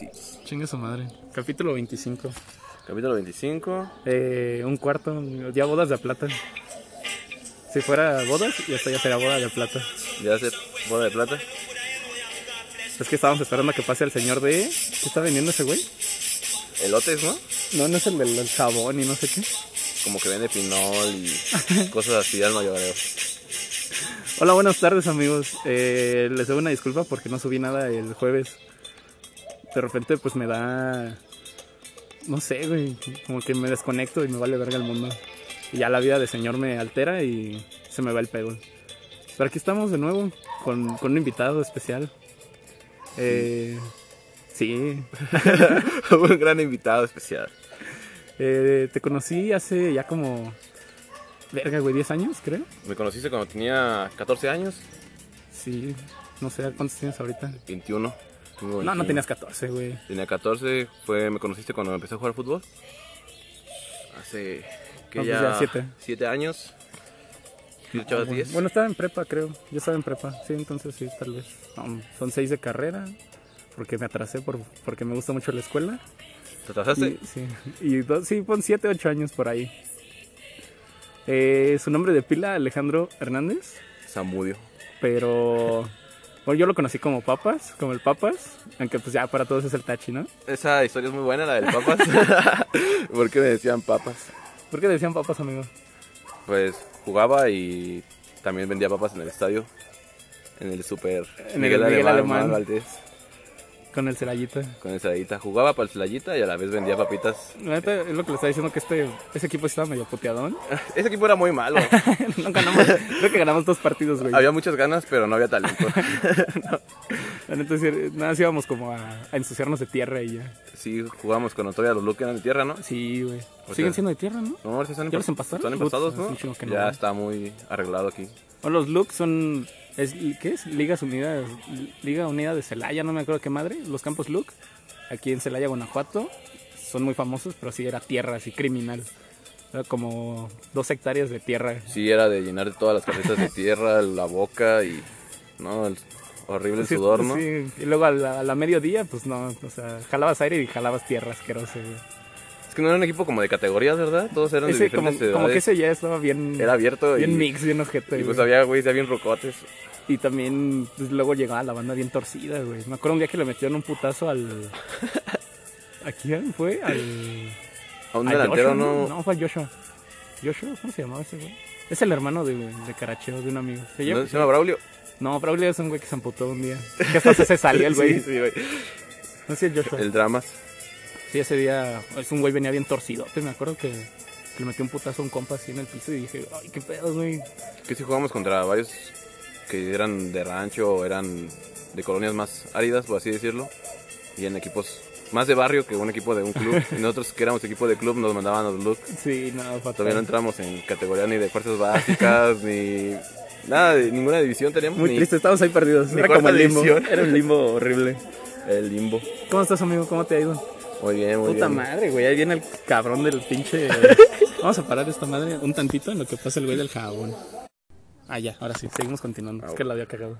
besitos. Chingue su madre. Capítulo 25. Capítulo 25. Eh, un cuarto, ya bodas de plata. Si fuera bodas, ya esto ya sería boda de plata. Ya hace boda de plata. Es que estábamos esperando a que pase el señor de... ¿Qué está vendiendo ese güey? Elotes, ¿no? No, no es el del jabón y no sé qué. Como que vende pinol y cosas así al mayoreo. Hola, buenas tardes amigos. Eh, les doy una disculpa porque no subí nada el jueves. De repente pues me da... No sé, güey. Como que me desconecto y me vale verga el mundo. Y ya la vida de señor me altera y se me va el pego. Pero aquí estamos de nuevo con, con un invitado especial. Eh, sí. un gran invitado especial. Eh, te conocí hace ya como... Verga, güey, 10 años, creo. Me conociste cuando tenía 14 años. Sí, no sé cuántos tienes ahorita. 21. Tengo No, no 21. tenías 14, güey. Tenía 14. Fue, me conociste cuando empecé a jugar fútbol. Hace. que No, pues ya? ya siete. 7 años. ¿Y tú echabas 10? Bueno, estaba en prepa, creo. Yo estaba en prepa, sí, entonces sí, tal vez. No, son 6 de carrera, porque me atrasé por, porque me gusta mucho la escuela. ¿Te atrasaste? Y, sí, y dos, sí, pon 7, 8 años por ahí. Eh, su nombre de pila, Alejandro Hernández, Zamudio. pero bueno, yo lo conocí como Papas, como el Papas, aunque pues ya para todos es el Tachi, ¿no? Esa historia es muy buena, la del papas. ¿Por qué me decían papas? ¿Por qué decían Papas, amigo? Pues jugaba y también vendía papas en el estadio. En el super En el Miguel Alemán. Valdés. Con el Celayita. Con el Celayita. Jugaba para el Celayita y a la vez vendía papitas. La neta, es lo que le estaba diciendo que este, ese equipo estaba medio puteadón. Ese equipo era muy malo. no ganamos, creo que ganamos dos partidos, güey. Había muchas ganas, pero no había talento. La neta, sí, nada, más íbamos como a, a ensuciarnos de tierra y ya. Sí, jugamos con todavía los Luke eran de tierra, ¿no? Sí, güey. Siguen sea- siendo de tierra, ¿no? No, están ¿Ya los empa- empastaron? Están empastados, ¿no? no ya está muy arreglado aquí. O los Lux son. Es, ¿Qué es? Ligas Unidas. Liga Unida de Celaya, no me acuerdo qué madre. Los campos Lux. Aquí en Celaya, Guanajuato. Son muy famosos, pero sí era tierra, así criminal. Era como dos hectáreas de tierra. Sí, era de llenar de todas las carretas de tierra, la boca y... No, el horrible Sí, sudor, ¿no? sí. Y luego a la, a la mediodía, pues no. O sea, jalabas aire y jalabas tierra asqueroso, güey. Que no era un equipo como de categorías, ¿verdad? Todos eran de Ese, como, diferentes como que ese ya estaba bien. Era abierto bien y, mix, bien ojete. y pues güey. había güeyes ya bien rocotes. Y también pues, luego llegaba la banda bien torcida, güey. Me acuerdo un día que le metieron un putazo al. ¿A quién fue? Al. A un delantero no... No, fue a Joshua. ¿Joshua? ¿Cómo se llamaba ese güey? Es el hermano de, de Caracheo, de un amigo. ¿Se llama? ¿No se llama Braulio? No, Braulio es un güey que se amputó un día. Que hasta se salió el güey. Sí, sí, güey. No sé Joshua. El Dramas. Sí, ese día es un güey venía bien torcido. Me acuerdo que, que le metió un putazo a un compa así en el piso y dije, ay, qué pedo, güey. Que si jugamos contra varios que eran de rancho o eran de colonias más áridas, por así decirlo. Y en equipos más de barrio que un equipo de un club. y nosotros que éramos equipo de club nos mandaban a los look. Sí, no, fatal. Todavía no entramos en categoría ni de fuerzas básicas, ni nada, de ninguna división teníamos. Muy ni triste, estábamos ahí perdidos. Era como el limbo. división. Era un limbo horrible. El limbo. ¿Cómo estás, amigo? ¿Cómo te ha ido? Muy bien, muy Puta bien. madre, güey. Ahí viene el cabrón del pinche. Vamos a parar esta madre un tantito en lo que pasa el güey del jabón. Ah, ya, ahora sí, seguimos continuando. es que la había cagado.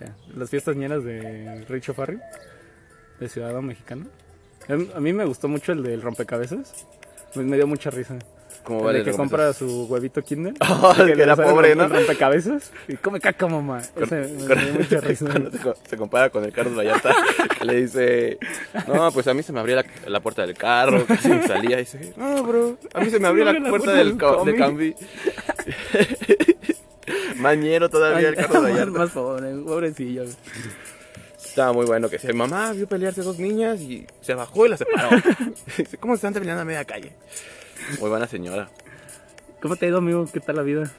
Ya. Las fiestas ñeras de Richo Farri, de Ciudadano Mexicano. A mí me gustó mucho el del rompecabezas. Me dio mucha risa. ¿Cómo El va de el que compra su huevito Kinder. Oh, el que le era pobre, ¿no? rompecabezas. Y come caca, mamá. Ese me dio mucha risa. Se, co- se compara con el Carlos Vallarta, que le dice, no, pues a mí se me abría la, la puerta del carro, casi me salía, y dice, no, bro, a mí se me abrió la, puerta del, ca- de Cambi. Mañero todavía el Carlos Vallarta. más pobre, pobrecillo. Estaba muy bueno que si mamá vio pelearse dos niñas y se bajó y las separó. Dice, ¿cómo se están peleando a media calle? Muy buena señora. ¿Cómo te ha ido, amigo? ¿Qué tal la vida?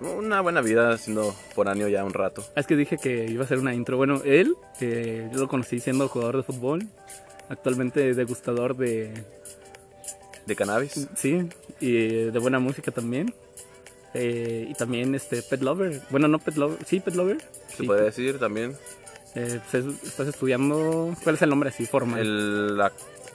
Una buena vida siendo foráneo ya un rato. Ah, Es que dije que iba a hacer una intro. Bueno, él, que yo lo conocí siendo jugador de fútbol, actualmente degustador de, De cannabis. sí, y de buena música también. Eh, y también este pet lover. Bueno, no pet lover, sí, pet lover. Se Sí, puede decir también. eh, pues es- estás estudiando, ¿cuál es el nombre así formal? El- la,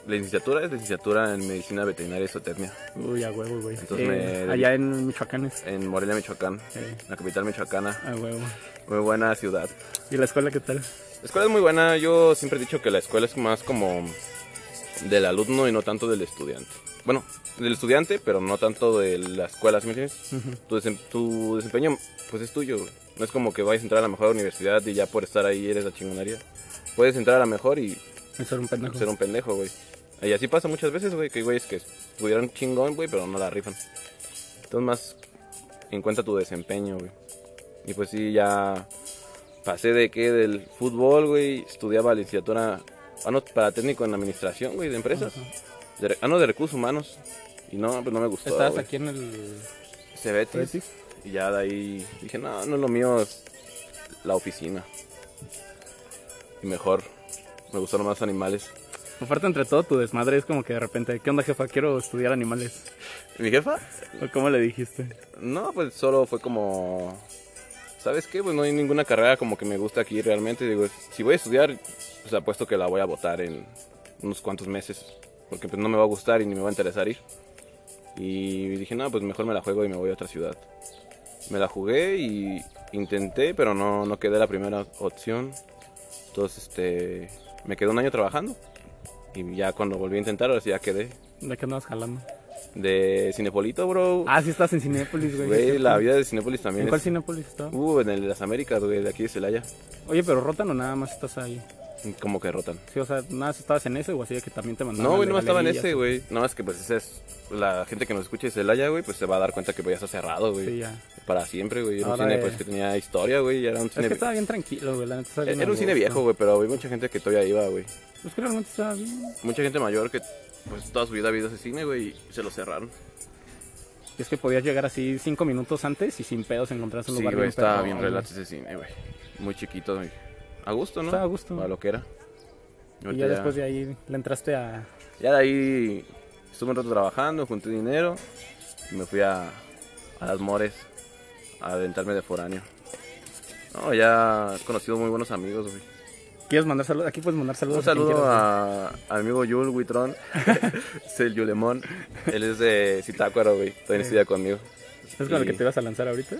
la licenciatura es licenciatura en medicina veterinaria y zootecnia Uy, a huevo, güey. Entonces Eh, me- Allá en Michoacán es. en Morelia, Michoacán, Eh, la capital michoacana. a huevo. Muy buena ciudad. ¿Y la escuela qué tal? La escuela es muy buena. Yo siempre he dicho que la escuela es más como del alumno y no tanto del estudiante. Bueno, del estudiante, pero no tanto de la escuela, ¿sí me entiendes? tu, desem- tu desempeño, pues es tuyo, güey. No es como que vayas a entrar a la mejor universidad y ya por estar ahí eres la chingonería. Puedes entrar a la mejor y Ser un pendejo. ser un pendejo, güey. Y así pasa muchas veces, güey, que güeyes que pudieron chingón, güey, pero no la rifan. Entonces más en cuenta tu desempeño, güey. Y pues sí, ya pasé de qué, del fútbol, güey, estudiaba licenciatura, ah, no, para técnico en administración, güey, de empresas. De ah, no, de recursos humanos. Y no, pues no me gustó, Estabas güey. aquí en el... Cebetis. Y ya de ahí dije, no, no es lo mío, es la oficina. Y mejor, me gustaron más animales. Aparte, entre todo, tu desmadre es como que de repente, ¿qué onda, jefa? Quiero estudiar animales. ¿Mi jefa? ¿O ¿Cómo le dijiste? No, pues solo fue como... ¿Sabes qué? Pues no hay ninguna carrera como que me gusta aquí realmente. Digo, si voy a estudiar, pues apuesto que la voy a votar en unos cuantos meses. Porque pues no me va a gustar y ni me va a interesar ir. Y dije, no, pues mejor me la juego y me voy a otra ciudad. Me la jugué y intenté, pero no, no quedé la primera opción. Entonces, este, me quedé un año trabajando. Y ya cuando volví a intentar, ahora sí ya quedé. ¿De qué andabas jalando? De Cinepolito, bro. Ah, sí estás en Cinépolis, güey. Güey, la vida de Cinépolis también ¿En cuál. Cinépolis estaba? Uh, en el de las Américas, güey, de aquí de Celaya. Oye, pero rotan o nada más estás ahí. Como que rotan. Sí, o sea, nada más estabas en ese o así de que también te mandaban. No, güey, no estaba en ese, güey. No, es que pues ese es... La gente que nos escuche de Celaya, güey, pues se va a dar cuenta que pues, ya está cerrado, güey. Sí, ya. Para siempre, güey. Era un cine, eh, pues, que tenía historia, güey. y Era un Es cine... que estaba bien tranquilo, güey. La neta estaba bien Era un a cine viejo, güey, pero había mucha gente que todavía iba, güey. Es que realmente estaba bien. Mucha gente mayor que, pues, toda su vida ha visto ese cine, güey, y se lo cerraron. Y es que podías llegar así cinco minutos antes y sin pedos encontrarse un Sí, lugar güey, estaba bien relax ese cine, güey. Muy chiquito, güey. A gusto, ¿no? Estaba a gusto. Para lo que era. Y ya después de ahí le entraste a... Ya de ahí estuve un rato trabajando, junté dinero y me fui a, a las Mores a aventarme de foráneo. No, ya he conocido muy buenos amigos, güey. ¿Quieres mandar saludos? Aquí puedes mandar saludos. Un saludo a, a mi amigo Yul Huitrón, es el Yulemón. Él es de Zitácuaro, güey. También estudia conmigo. ¿Es con el que te ibas a lanzar ahorita?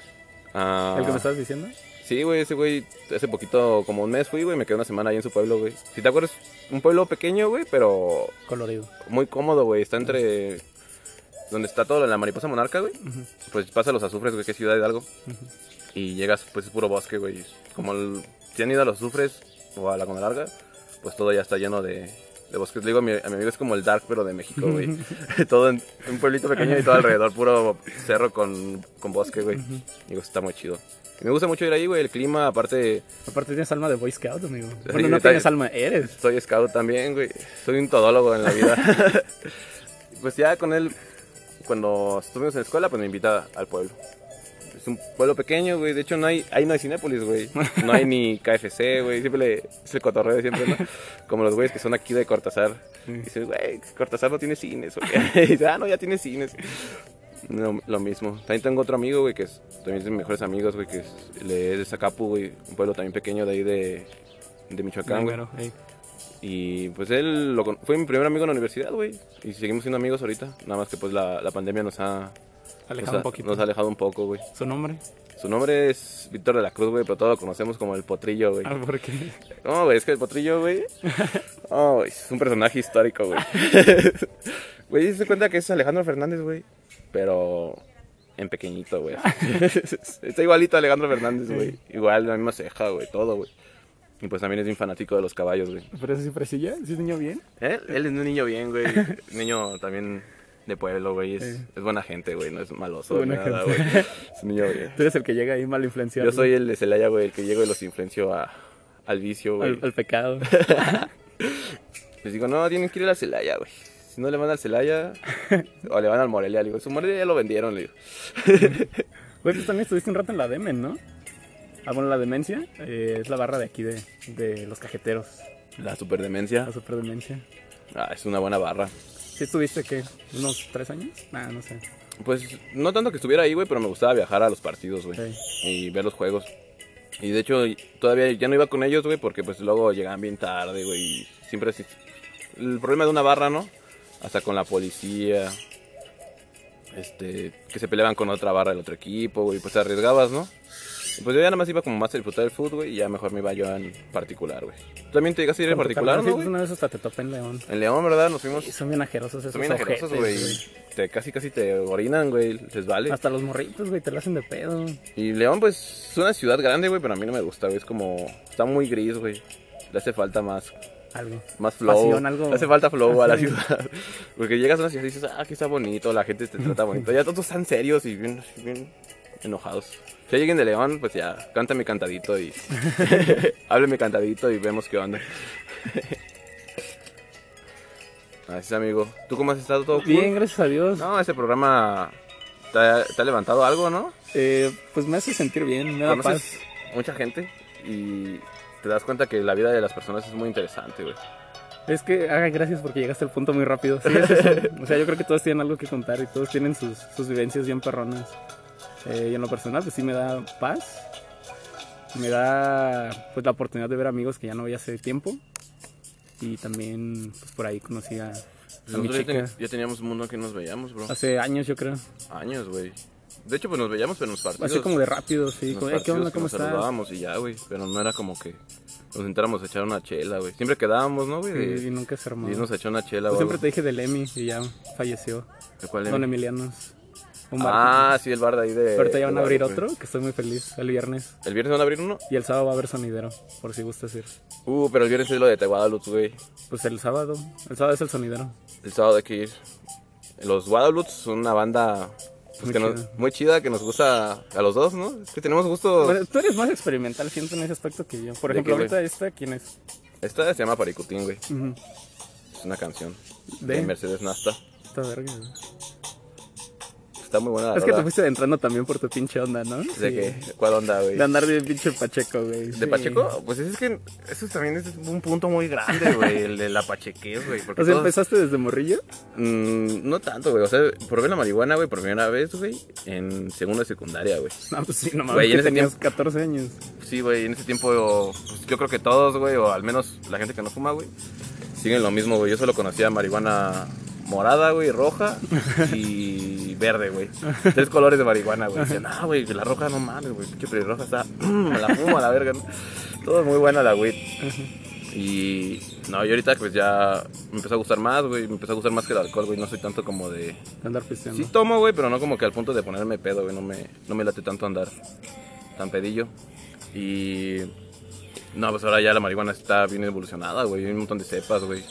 Ah, ¿El que me estabas diciendo? Sí, güey, ese güey, hace poquito, como un mes fui, güey, me quedé una semana ahí en su pueblo, güey. Zitácuaro es un pueblo pequeño, güey, pero Colorido. muy cómodo, güey. Está entre donde está todo la mariposa monarca, güey. Pues pasa los azufres, güey, que es Ciudad Hidalgo. Y llegas, pues es puro bosque, güey. Como el- si han ido a los azufres o a la Cona Larga, pues todo ya está lleno de, de bosques. Le digo a mi, a mi amigo, es como el Dark, pero de México, güey. todo en un pueblito pequeño y todo alrededor, puro cerro con, con bosque, güey. Digo, está muy chido. Me gusta mucho ir ahí, güey. El clima, aparte, Aparte tienes alma de Boy Scout, amigo. Sí, Bueno, no tienes alma, eres. soy scout también, güey. Soy un todólogo en la vida. pues ya con él, cuando estuvimos en la escuela, pues me invita al pueblo. Es un pueblo pequeño, güey. De hecho, no hay, ahí no hay Cinépolis, güey. No hay ni KFC, güey. Siempre le, es el cotorreo siempre, ¿no? Como los güeyes que son aquí de Cortázar. Y dices, güey, Cortázar no tiene cines, güey. Y dice, ah, no, ya tiene cines. Lo mismo. También tengo otro amigo, güey, que es, también es de mis mejores amigos, güey, que es, le- es de Zacapu, güey. Un pueblo también pequeño de ahí de, de Michoacán, güey. Bueno, ey. Y pues él lo fue mi primer amigo en la universidad, güey. Y seguimos siendo amigos ahorita. Nada más que pues la, la pandemia nos ha, Alejado nos ha- un poquito. nos ha alejado un poco, güey. ¿Su nombre? Su nombre es Víctor de la Cruz, güey, pero todos lo conocemos como el Potrillo, güey. Ah, ¿por qué? No, güey, es que el Potrillo, güey. Oh, es un personaje histórico, güey. Güey, se cuenta que es Alejandro Fernández, güey. Pero en pequeñito, güey. Está igualito a Alejandro Fernández, güey. Igual, la misma ceja, güey, todo, güey. Y pues también es bien fanático de los caballos, güey. ¿Pero siempre sí ya? ¿Sí es niño bien? Él, él es un niño bien, güey. niño también de pueblo, güey. Es, es buena gente, güey. No es maloso, Buena nada, güey. Es un niño bien. Tú eres el que llega ahí mal influenciado. Yo soy el de Celaya, güey, el que llego y los influencio a, al vicio, güey. al, al pecado. Les digo, no, tienen que ir a la Celaya, güey. Si no le van al Celaya, o le van al Morelia, le digo, su Morelia ya lo vendieron, le digo. Güey, pues también estuviste un rato en la Demen, ¿no? Ah, bueno, la demencia eh, es la barra de aquí de, de los cajeteros. La superdemencia. La superdemencia. Ah, es una buena barra. ¿Sí estuviste qué? ¿Unos tres años? Nah, no sé. Pues no tanto que estuviera ahí, güey, pero me gustaba viajar a los partidos, güey. Sí. y ver los juegos. Y de hecho, todavía ya no iba con ellos, güey, porque pues luego llegaban bien tarde, güey. y Siempre así. El problema de una barra, ¿no? Hasta con la policía. Este, que se peleaban con otra barra del otro equipo, güey, pues te arriesgabas, ¿no? Pues yo ya nada más iba como más a disfrutar del fútbol, güey, y ya mejor me iba yo en particular, güey. ¿Tú también te llegaste a ir en particular, no, sí, pues una vez hasta te topé en León. En León, ¿verdad? Nos fuimos... Y son bien ajerosos esos Son bien ajerosos, güey. Te, casi, casi te orinan, güey. Les vale. Hasta los morritos, güey, te lo hacen de pedo. Y León, pues, es una ciudad grande, güey, pero a mí no me gusta, güey. Es como... Está muy gris, güey. Le hace falta más... Algo. Más flow. Pasión, algo- hace falta flow a la ciudad. Porque llegas a una ciudad y dices, ah, aquí está bonito, la gente te trata bonito. Ya todos están serios y bien, bien enojados. Si ya lleguen de León, pues ya, cántame cantadito y... Hábleme cantadito y vemos qué onda. Así es, amigo. ¿Tú cómo has estado todo cool? Bien, gracias a Dios. No, ese programa te ha, te ha levantado algo, ¿no? Eh, pues me hace sentir bien, me da paz. Mucha gente y te das cuenta que la vida de las personas es muy interesante, güey. Es que, ah, gracias porque llegaste al punto muy rápido. Sí, es eso. O sea, yo creo que todos tienen algo que contar y todos tienen sus, sus vivencias bien perronas. Eh, y en lo personal, pues sí me da paz. Me da pues la oportunidad de ver amigos que ya no veía hace tiempo. Y también, pues por ahí conocí a, a mi chica. ya teníamos un mundo que nos veíamos, bro. Hace años, yo creo. Años, güey. De hecho, pues nos veíamos, pero en los partidos. Así como de rápido, sí. Como, "Eh, ¿Qué onda? ¿Cómo nos estás? saludábamos y ya, güey. Pero no era como que nos sentáramos a echar una chela, güey. Siempre quedábamos, ¿no, güey? Sí, y nunca se armó. irnos a echar una chela, güey. siempre te dije del Emi y ya falleció. ¿De cuál Don era? Emilianos. Un bar. Ah, sí, el bar de ahí de... Ahorita ya van a abrir otro, que estoy muy feliz, el viernes. ¿El viernes van a abrir uno? Y el sábado va a haber sonidero, por si gustas ir. Uh, pero el viernes es lo de Guadalupe, güey. Pues el sábado, el sábado es el sonidero. El sábado hay que ir. Los Guadalupe son una banda Muy que nos- chida. muy chida que nos gusta a los dos, ¿no? Es que tenemos gusto. Bueno, tú eres más experimental, siento en ese aspecto que yo. Por ¿De ejemplo, güey? ahorita esta, ¿quién es? Esta se llama Paricutín, güey. Es una canción ¿De? de Mercedes Nasta. Esta verga, güey. Está muy buena la Es que te fuiste adentrando también por tu pinche onda, ¿no? ¿De Sí. qué? ¿Cuál onda, güey? De andar de pinche Pacheco, güey. ¿De sí. Pacheco? Pues es que eso también es un punto muy grande, güey, el de la pachequez, güey. O sea, todos- empezaste desde morrillo. Mm, no tanto, güey. O sea, probé la marihuana, güey, por primera vez, güey, en segundo de secundaria, güey. No, pues sí, no mames, Güey, en ese tenías tiempo- 14 años. Sí, güey, en ese tiempo pues, yo creo que todos, güey, o al menos la gente que no fuma, güey, siguen lo mismo, güey. Yo solo conocía marihuana morada, güey, roja y verde, güey. Tres colores de marihuana, güey. Decían, ah, güey, la roja no mames, güey, pinche pelirroja está, me la fumo a la verga. ¿no? Todo muy buena la güey. Y no, y ahorita pues ya me empezó a gustar más, güey, me empezó a gustar más que el alcohol, güey. No soy tanto como de... De andar pisteando. Sí tomo, güey, pero no como que al punto de ponerme pedo, güey. No me, no me late tanto andar tan pedillo. Y... No, pues ahora ya la marihuana está bien evolucionada, güey. Hay un montón de cepas, güey.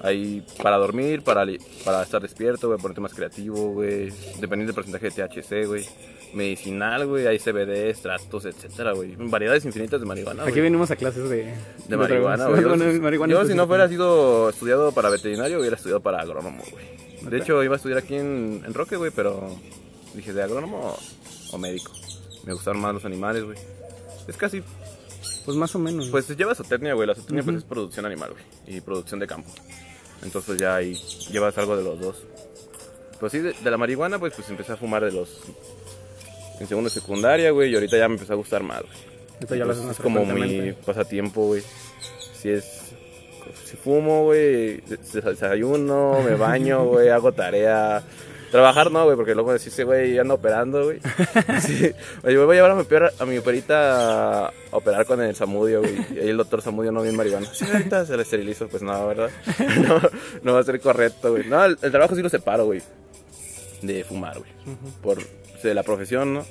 Hay para dormir, para, para estar despierto, güey, ponerte más creativo, güey. Dependiendo del porcentaje de THC, güey. Medicinal, güey. Hay CBD, extractos, etcétera, güey. Variedades infinitas de marihuana, Aquí venimos a clases de... De marihuana, güey. Yo, de marihuana yo, si no fuera sido estudiado para veterinario, hubiera estudiado para agrónomo, güey. De hecho, iba a estudiar aquí en, en Roque, güey, pero dije, ¿de agrónomo o médico? Me gustaron más los animales, güey. Es casi, Pues más o menos. pues lleva zootecnia, güey. La zootecnia pues, es producción animal, güey. Y producción de campo. Entonces ya ahí llevas algo de los dos. Pues sí, de, de la marihuana, pues, pues empecé a fumar de los... En segundo secundaria, güey, y ahorita ya me empezó a gustar más, güey. Ya lo haces más es como mi pasatiempo, güey. Si es. Si fumo, güey, des- desayuno, me baño, güey, hago tarea. Trabajar no, güey, porque luego decís, güey, ando operando, güey. Sí. Oye, güey, voy a llevar a mi, opera- a mi operita a operar con el Samudio, güey. Y ahí el doctor Samudio no bien marihuana. Sí, ahorita se le esterilizo, pues no, ¿verdad? No, no va a ser correcto, güey. No, el, el trabajo sí lo separo, güey. De fumar, güey. Por la profesión, ¿no?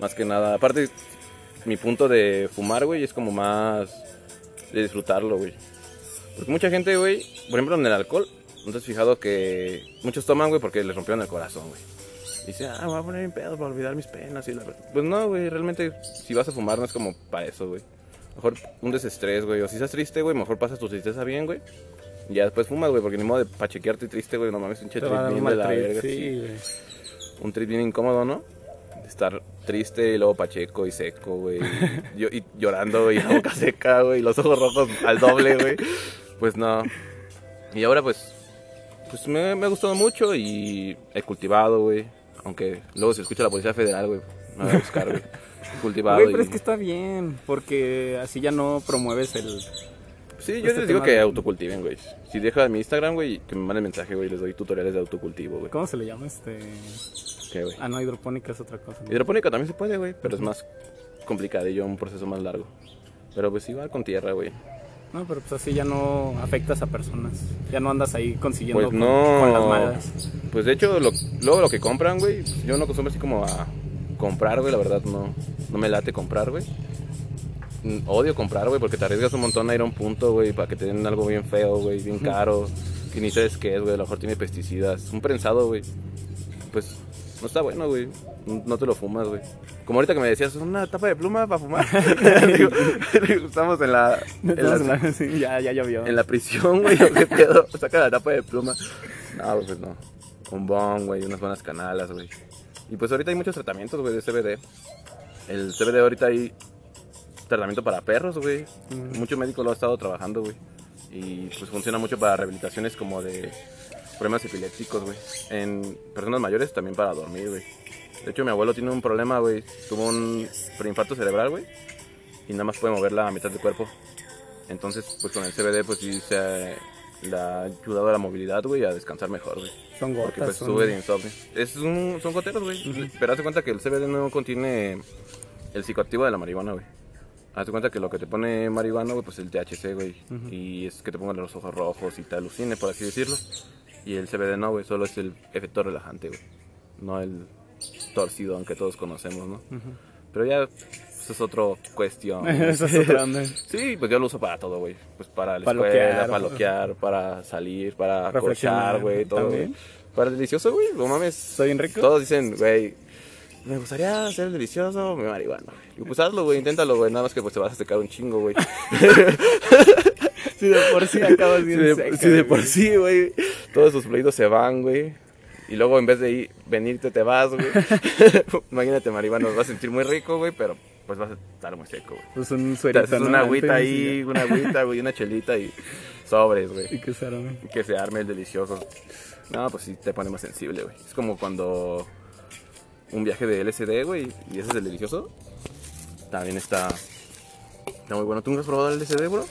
Más que nada. Aparte, mi punto de fumar, güey, es como más de disfrutarlo, güey. Porque mucha gente, güey, por ejemplo, en el alcohol, ¿no te has fijado que muchos toman, güey, porque les rompieron el corazón, güey? Dice, ah, me voy a poner en pedo para olvidar mis penas y la verdad. Pues no, güey, realmente, si vas a fumar, no es como para eso, güey. Mejor un desestrés, güey. O si estás triste, güey, mejor pasas tu tristeza bien, güey. Y ya después fumas, güey, porque ni modo de pachequearte triste, güey. No mames, un Te trip va a dar bien un de la trip, verga. sí, güey. Un trip bien incómodo, ¿no? Estar triste y luego pacheco y seco, güey. Y, y llorando y la boca seca, güey. Y los ojos rojos al doble, güey. Pues no. Y ahora, pues, pues me, me ha gustado mucho y he cultivado, güey. Aunque luego se escucha la Policía Federal, güey. Me va a buscar, güey. Cultivado Güey, y... pero es que está bien, porque así ya no promueves el... Sí, yo este les digo tema que de- autocultiven, güey. Si deja mi Instagram, güey, que me manden mensaje, güey. Les doy tutoriales de autocultivo, güey. ¿Cómo se le llama este...? ¿Qué, güey? Ah, no, hidropónica es otra cosa. ¿no? Hidropónica también se puede, güey, pero es más complicadillo, un proceso más largo. Pero pues igual con tierra, güey. No, pero pues así ya no afectas a personas. Ya no andas ahí consiguiendo Pues no. con las malas. Pues de hecho, lo- luego lo que compran, güey, yo no acostumbro así como a comprar, güey, la verdad no, no me late comprar, güey. Mm, Odio comprar, güey, porque te arriesgas un montón a ir a un punto, güey, para que te den algo bien feo, güey, bien caro, que ni sabes qué es, güey, a lo mejor tiene pesticidas. Un prensado, güey, pues no está bueno, güey, no te lo fumas, güey. Como ahorita que me decías, una tapa de pluma para fumar. Digo, estamos en la, en la- Sí, ya, ya llovió. en la prisión, güey, ¿o qué pedo? Saca la tapa de pluma. No, pues no. Un bong, güey, unas buenas canalas, güey. Y pues ahorita hay muchos tratamientos, güey, de CBD. El CBD ahorita hay tratamiento para perros, güey. Mm. Mucho médico lo ha estado trabajando, güey. Y pues funciona mucho para rehabilitaciones como de problemas epilépticos, güey. En personas mayores también para dormir, güey. De hecho, mi abuelo tiene un problema, güey. Tuvo un preinfarto cerebral, güey. Y nada más puede mover la mitad del cuerpo. Entonces, pues con el CBD, pues sí se le ha ayudado a la movilidad, güey, a descansar mejor, güey. Son gotas. Porque pues son- sube de insomnio. Es un, son goteros, güey. Pero hazte cuenta que el CBD no contiene el psicoactivo de la marihuana, güey. Hazte cuenta que lo que te pone marihuana, güey, pues el THC, güey. Y es que te pongan los ojos rojos y te alucine, por así decirlo. Y el CBD no, güey, solo es el efecto relajante, güey. No el torcidón que todos conocemos, ¿no? Pero ya, eso es otra cuestión. Esa es otra. Sí, pues yo lo uso para todo, güey. Pues para la Para escuela, para loquear, para salir, para cochar, güey, todo, güey. Para el delicioso, güey, no mames. ¿Está bien rico? Todos dicen, güey, me gustaría el delicioso, mi marihuana. güey. Y pues hazlo, güey, inténtalo, güey, nada más que pues te vas a secar un chingo, güey. Si de por sí acabas Si bien de, seca, si de güey. por sí, güey, todos tus fluidos se van, güey. Y luego en vez de ir, venirte te vas, güey. Imagínate, marihuana, vas a sentir muy rico, güey, pero pues vas a estar muy seco, güey. Pues un suerito, una agüita ahí, una agüita, güey, una chelita y sobres, Y güey. que se arme. Que se arme el delicioso. No, pues sí te pone más sensible, güey. Es como cuando un viaje de LSD, güey, y ese es el delicioso. También está, está muy bueno. ¿Tú nunca has probado el LSD, bro?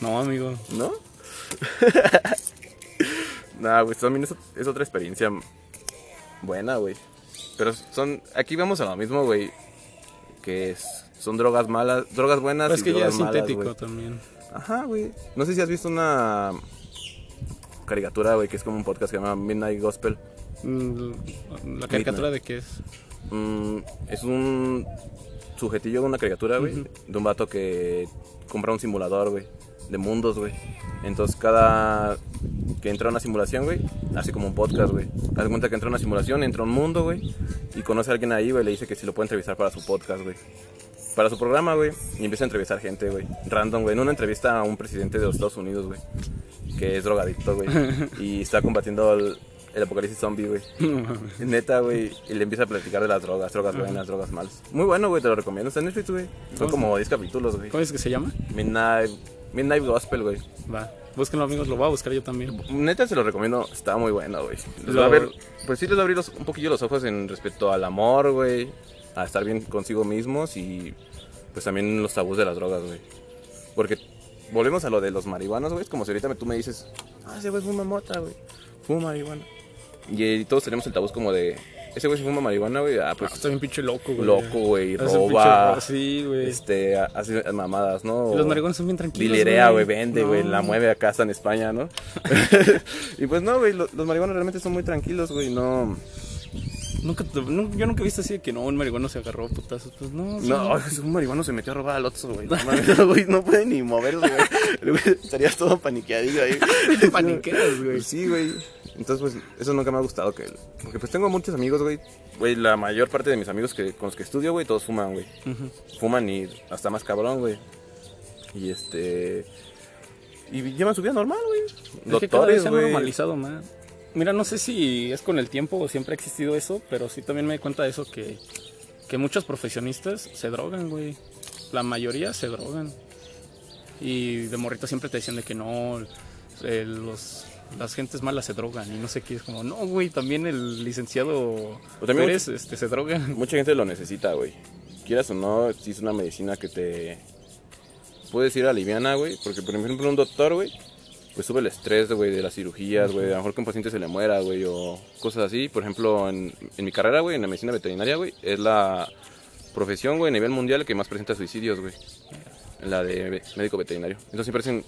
No, amigo. ¿No? no, güey, también es, es otra experiencia buena, güey. Pero son, aquí vamos a lo mismo, güey. Que es, son drogas malas, drogas buenas Pues y que ya es malas, sintético también. Ajá, güey. No sé si has visto una caricatura, güey, que es como un podcast que se llama Midnight Gospel. Mm, ¿La caricatura de qué es? Mm, es un sujetillo de una caricatura, güey, de un vato que compra un simulador, güey, de mundos, güey. Entonces cada que entra a una simulación, güey, hace como un podcast, güey. Haz cuenta que entra a una simulación, entra un mundo, güey, y conoce a alguien ahí, güey, le dice que si lo puede entrevistar para su podcast, güey. Para su programa, güey, y empieza a entrevistar gente, güey. Random, güey. En una entrevista a un presidente de los Estados Unidos, güey, que es drogadicto, güey, y está combatiendo el, el apocalipsis zombie, güey. Neta, güey. Y le empieza a platicar de las drogas, drogas buenas, drogas malas. Muy bueno, güey, te lo recomiendo. Está en Netflix, güey. Son ¿Cómo como 10 capítulos, güey. ¿Cómo es que se llama? Midnight, Midnight Gospel, güey. Va. Búsquenlo, amigos. Lo voy a buscar yo también. Neta se lo recomiendo, está muy bueno, güey. Les Lo- va a ver, pues sí les va a abrir los- un poquillo los ojos en respecto al amor, güey. A estar bien consigo mismos y pues también los tabús de las drogas, güey. Porque volvemos a lo de los marihuanos, güey. Es como si ahorita tú me dices, ah, ese güey fuma mota, güey. Fuma marihuana. Y, eh, todos tenemos el tabú como de, ese güey se fuma marihuana, güey. Ah, pues está bien pinche loco, güey. loco, güey. Roba. pinche- Sí, güey. Este, ha- hace mamadas, ¿no? Los marihuanos son bien tranquilos. Dilerea, güey, vende, No. güey, la mueve a casa en España, ¿no? y pues no, güey, lo- los marihuanos realmente son muy tranquilos, güey, no... Nunca, nu- yo nunca he visto así de que no, un marihuano se agarró putazos. Pues no. No, sí. un marihuano se metió a robar al otro, güey. No, güey, no puede ni moverlo, güey. Estarías todo paniqueadillo ahí. Te paniqueas, güey. Sí, güey. Entonces, pues, eso nunca me ha gustado que... Porque pues tengo muchos amigos, güey. Güey, la mayor parte de mis amigos que, con los que estudio, güey, todos fuman, güey. Fuman y hasta más cabrón, güey. Y este... Y llevan su vida normal, güey. Es que cada vez se ha güey. normalizado más. Mira, no sé si es con el tiempo o siempre ha existido eso, pero sí también me di cuenta de eso que, que muchos profesionistas se drogan, güey. La mayoría se drogan. Y de morrito siempre te decían de que no, eh, los, las gentes malas se drogan y no sé qué. Es como, no, güey, también el licenciado O también Pérez este, se droga. Mucha gente lo necesita, güey. Quieras o no, si es una medicina que te puedes ir a liviana, güey. Porque, por ejemplo, un doctor, güey, pues sube el estrés, güey, de las cirugías, güey. A lo mejor que un paciente se le muera, güey, o cosas así. Por ejemplo, en, en mi carrera, güey, en la medicina veterinaria, güey, es la profesión, güey, a nivel mundial que más presenta suicidios, güey. La de médico veterinario. Entonces siempre hacen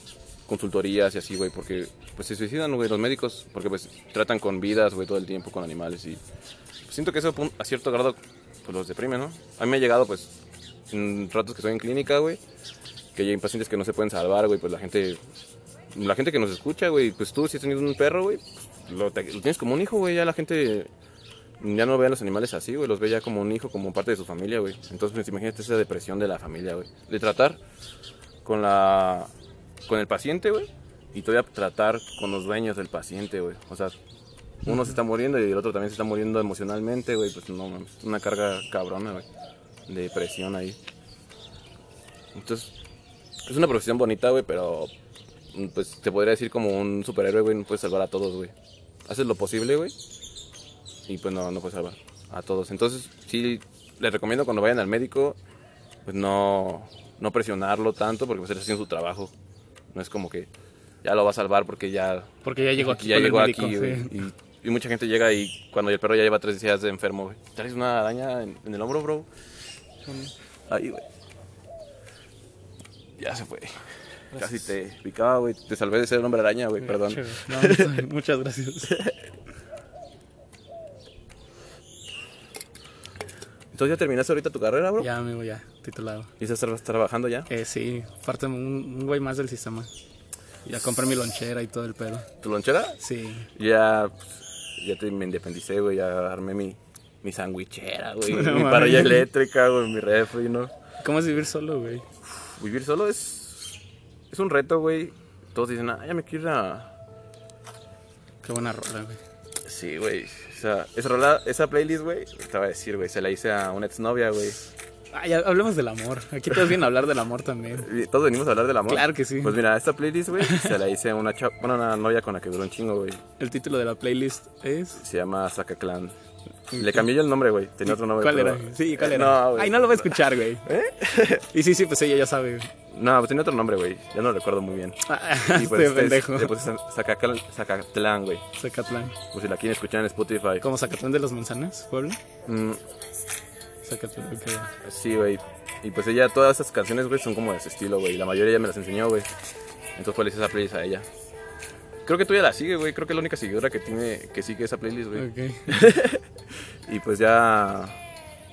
consultorías y así, güey, porque pues se suicidan, güey, los médicos, porque pues tratan con vidas, güey, todo el tiempo, con animales y pues, siento que eso pun- a cierto grado pues los deprime, ¿no? A mí me ha llegado pues en ratos que estoy en clínica, güey, que hay pacientes que no se pueden salvar, güey, pues la gente la gente que nos escucha, güey, pues tú si has tenido un perro, güey, pues, lo tienes como un hijo, güey, ya la gente ya no ve a los animales así, güey, los ve ya como un hijo, como parte de su familia, güey. Entonces, pues, imagínate esa depresión de la familia, güey. De tratar con la con el paciente, güey, y todavía tratar con los dueños del paciente, güey. O sea, uno se está muriendo y el otro también se está muriendo emocionalmente, güey, pues no mames, una carga cabrona, güey, de depresión ahí. Entonces, es una profesión bonita, güey, pero pues te podría decir como un superhéroe, güey, no puedes salvar a todos, güey. Haces lo posible, güey, y pues no, no puedes salvar a todos. Entonces, sí, les recomiendo cuando vayan al médico, pues no, no presionarlo tanto porque pues está haciendo su trabajo. No es como que ya lo va a salvar porque ya, Porque ya llegó aquí. ya llegó médico, aquí, güey. sí. Y, y mucha gente llega y cuando el perro ya lleva tres días de enfermo, güey. ¿Traes una araña en, en el hombro, bro? Ahí, güey. Ya se fue. Casi te picaba, güey. Te salvé de ser un hombre araña, güey, perdón. No, no muchas gracias. Entonces ya terminaste ahorita tu carrera, bro. Ya, amigo, ya, titulado. ¿Y estás tra- trabajando ya? Eh, sí, parte un, un güey más del sistema. Ya compré mi lonchera y todo el pedo. ¿Tu lonchera? Sí. Ya, pues, ya te, me independicé, güey. Ya armé mi, mi sandwichera, güey. No mi parrilla eléctrica, güey. Mi refri, ¿no? ¿Cómo es vivir solo, güey? Vivir solo es, es un reto, güey. Todos dicen, ah, ya me quiero ir a... Qué buena rola, güey. Sí, güey. O sea, esa, rola, esa playlist, güey, te voy a decir, güey, se la hice a una exnovia, güey. Ya hablemos del amor. Aquí todos vienen a hablar del amor también. Todos venimos a hablar del amor. Claro que sí. Pues mira, esta playlist, güey, se la hice a una, cha- bueno, una novia con la que duró un chingo, güey. El título de la playlist es. Se llama Saka Clan. Le cambié yo el nombre, güey. Tenía otro nombre. ¿Cuál pero- era? Sí, ¿cuál Eh, era? No, güey. Ay, no lo va a escuchar, güey. Y sí, sí, pues ella ya sabe. No, pues tenía otro nombre, güey. Ya no lo recuerdo muy bien. Ah, Y pues, este este es- pendejo. le puse Zacatlán, Zacatlán, güey. Zacatlán. Pues si la quieren escuchar en Spotify. ¿Como Zacatlán de las Manzanas, Puebla? Mm, Zacatlán, ok. sí, güey. Y pues ella, todas esas canciones, güey, son como de ese estilo, güey. La mayoría ella me las enseñó, güey. Entonces pues le hice esa playlist a ella. Creo que tú ya la sigue, güey. Creo que es la única seguidora que tiene, que sigue esa playlist, güey. Ok. Y pues ya.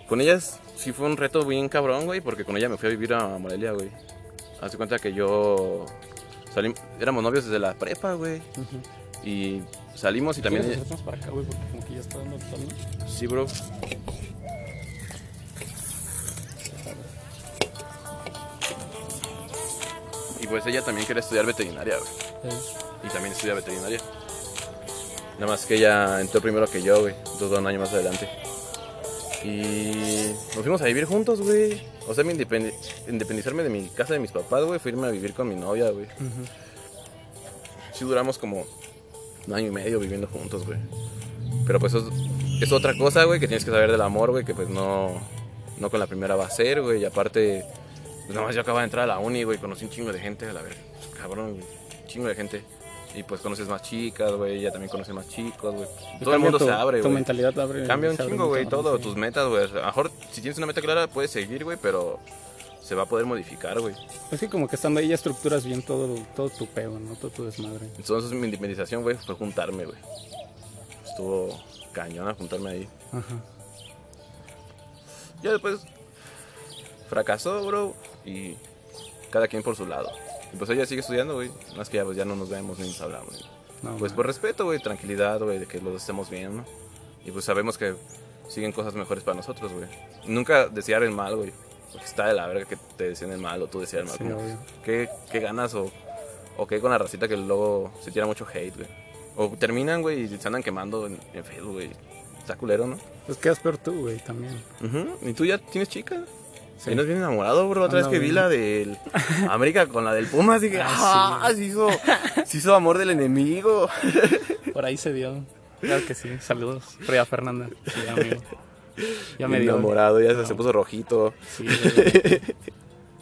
Con ellas sí fue un reto bien cabrón, güey, porque con ella me fui a vivir a Morelia, güey. Hace cuenta que yo. Salim, éramos novios desde la prepa, güey. Y salimos y también. ¿Quieres acercarnos para acá, güey? Porque como que ya está dando ¿no? Sí, bro. Y pues ella también quería estudiar veterinaria, güey. Eh, Y también estudia veterinaria. Nada más que ella entró primero que yo, güey. Dos un año más adelante. Y nos fuimos a vivir juntos, güey. O sea, me independi- independizarme de mi casa de mis papás, güey. Fue irme a vivir con mi novia, güey. ujú. Sí duramos como un año y medio viviendo juntos, güey. Pero pues es, es otra cosa, güey, que tienes que saber del amor, güey, que pues no, no con la primera va a ser, güey. Y aparte, pues nada más yo acababa de entrar a la uni, güey, conocí un chingo de gente, a la ver, cabrón, güey, un chingo de gente. Y pues conoces más chicas, güey, ella también conoce más chicos, güey. Todo el mundo tu- se abre, Tu güey. mentalidad abre. Cambia un chingo, güey, todo, sí. tus metas, güey. A lo mejor, si tienes una meta clara, puedes seguir, güey, pero se va a poder modificar, güey. Es que como que estando ahí ya estructuras bien todo, todo tu pego, ¿no? Todo tu desmadre. Entonces mi independización, güey, fue juntarme, güey. Estuvo cañona juntarme ahí. Ajá. Ya después fracasó, bro, y cada quien por su lado. Y pues ella sigue estudiando, güey. Más que ya, pues, ya no nos vemos ni nos hablamos. No, Pues man. por respeto, güey, tranquilidad, güey, de que los estemos bien, ¿no? Y pues sabemos que siguen cosas mejores para nosotros, güey. Nunca desear el mal, güey. Porque está de la verga que te decían el mal o tú deseas el mal. Sí, como, obvio. ¿qué, ¿Qué ganas o, o qué con la racita que luego se tira mucho hate, güey? O terminan, güey, y se andan quemando en, en Facebook, güey. Está culero, ¿no? Pues quedas peor tú, güey, también. Ujú. ¿Y tú ya tienes chica? Sí. Sí. no es bien enamorado, bro. Otra vez que vi la del América con la del Pumas, dije, Ah, ah, se hizo, se hizo amor del enemigo. Por ahí se dio. Claro que sí. Saludos. Fría Fernanda. Sí, amigo. Ya me dio. enamorado, ya se- se puso rojito. Sí.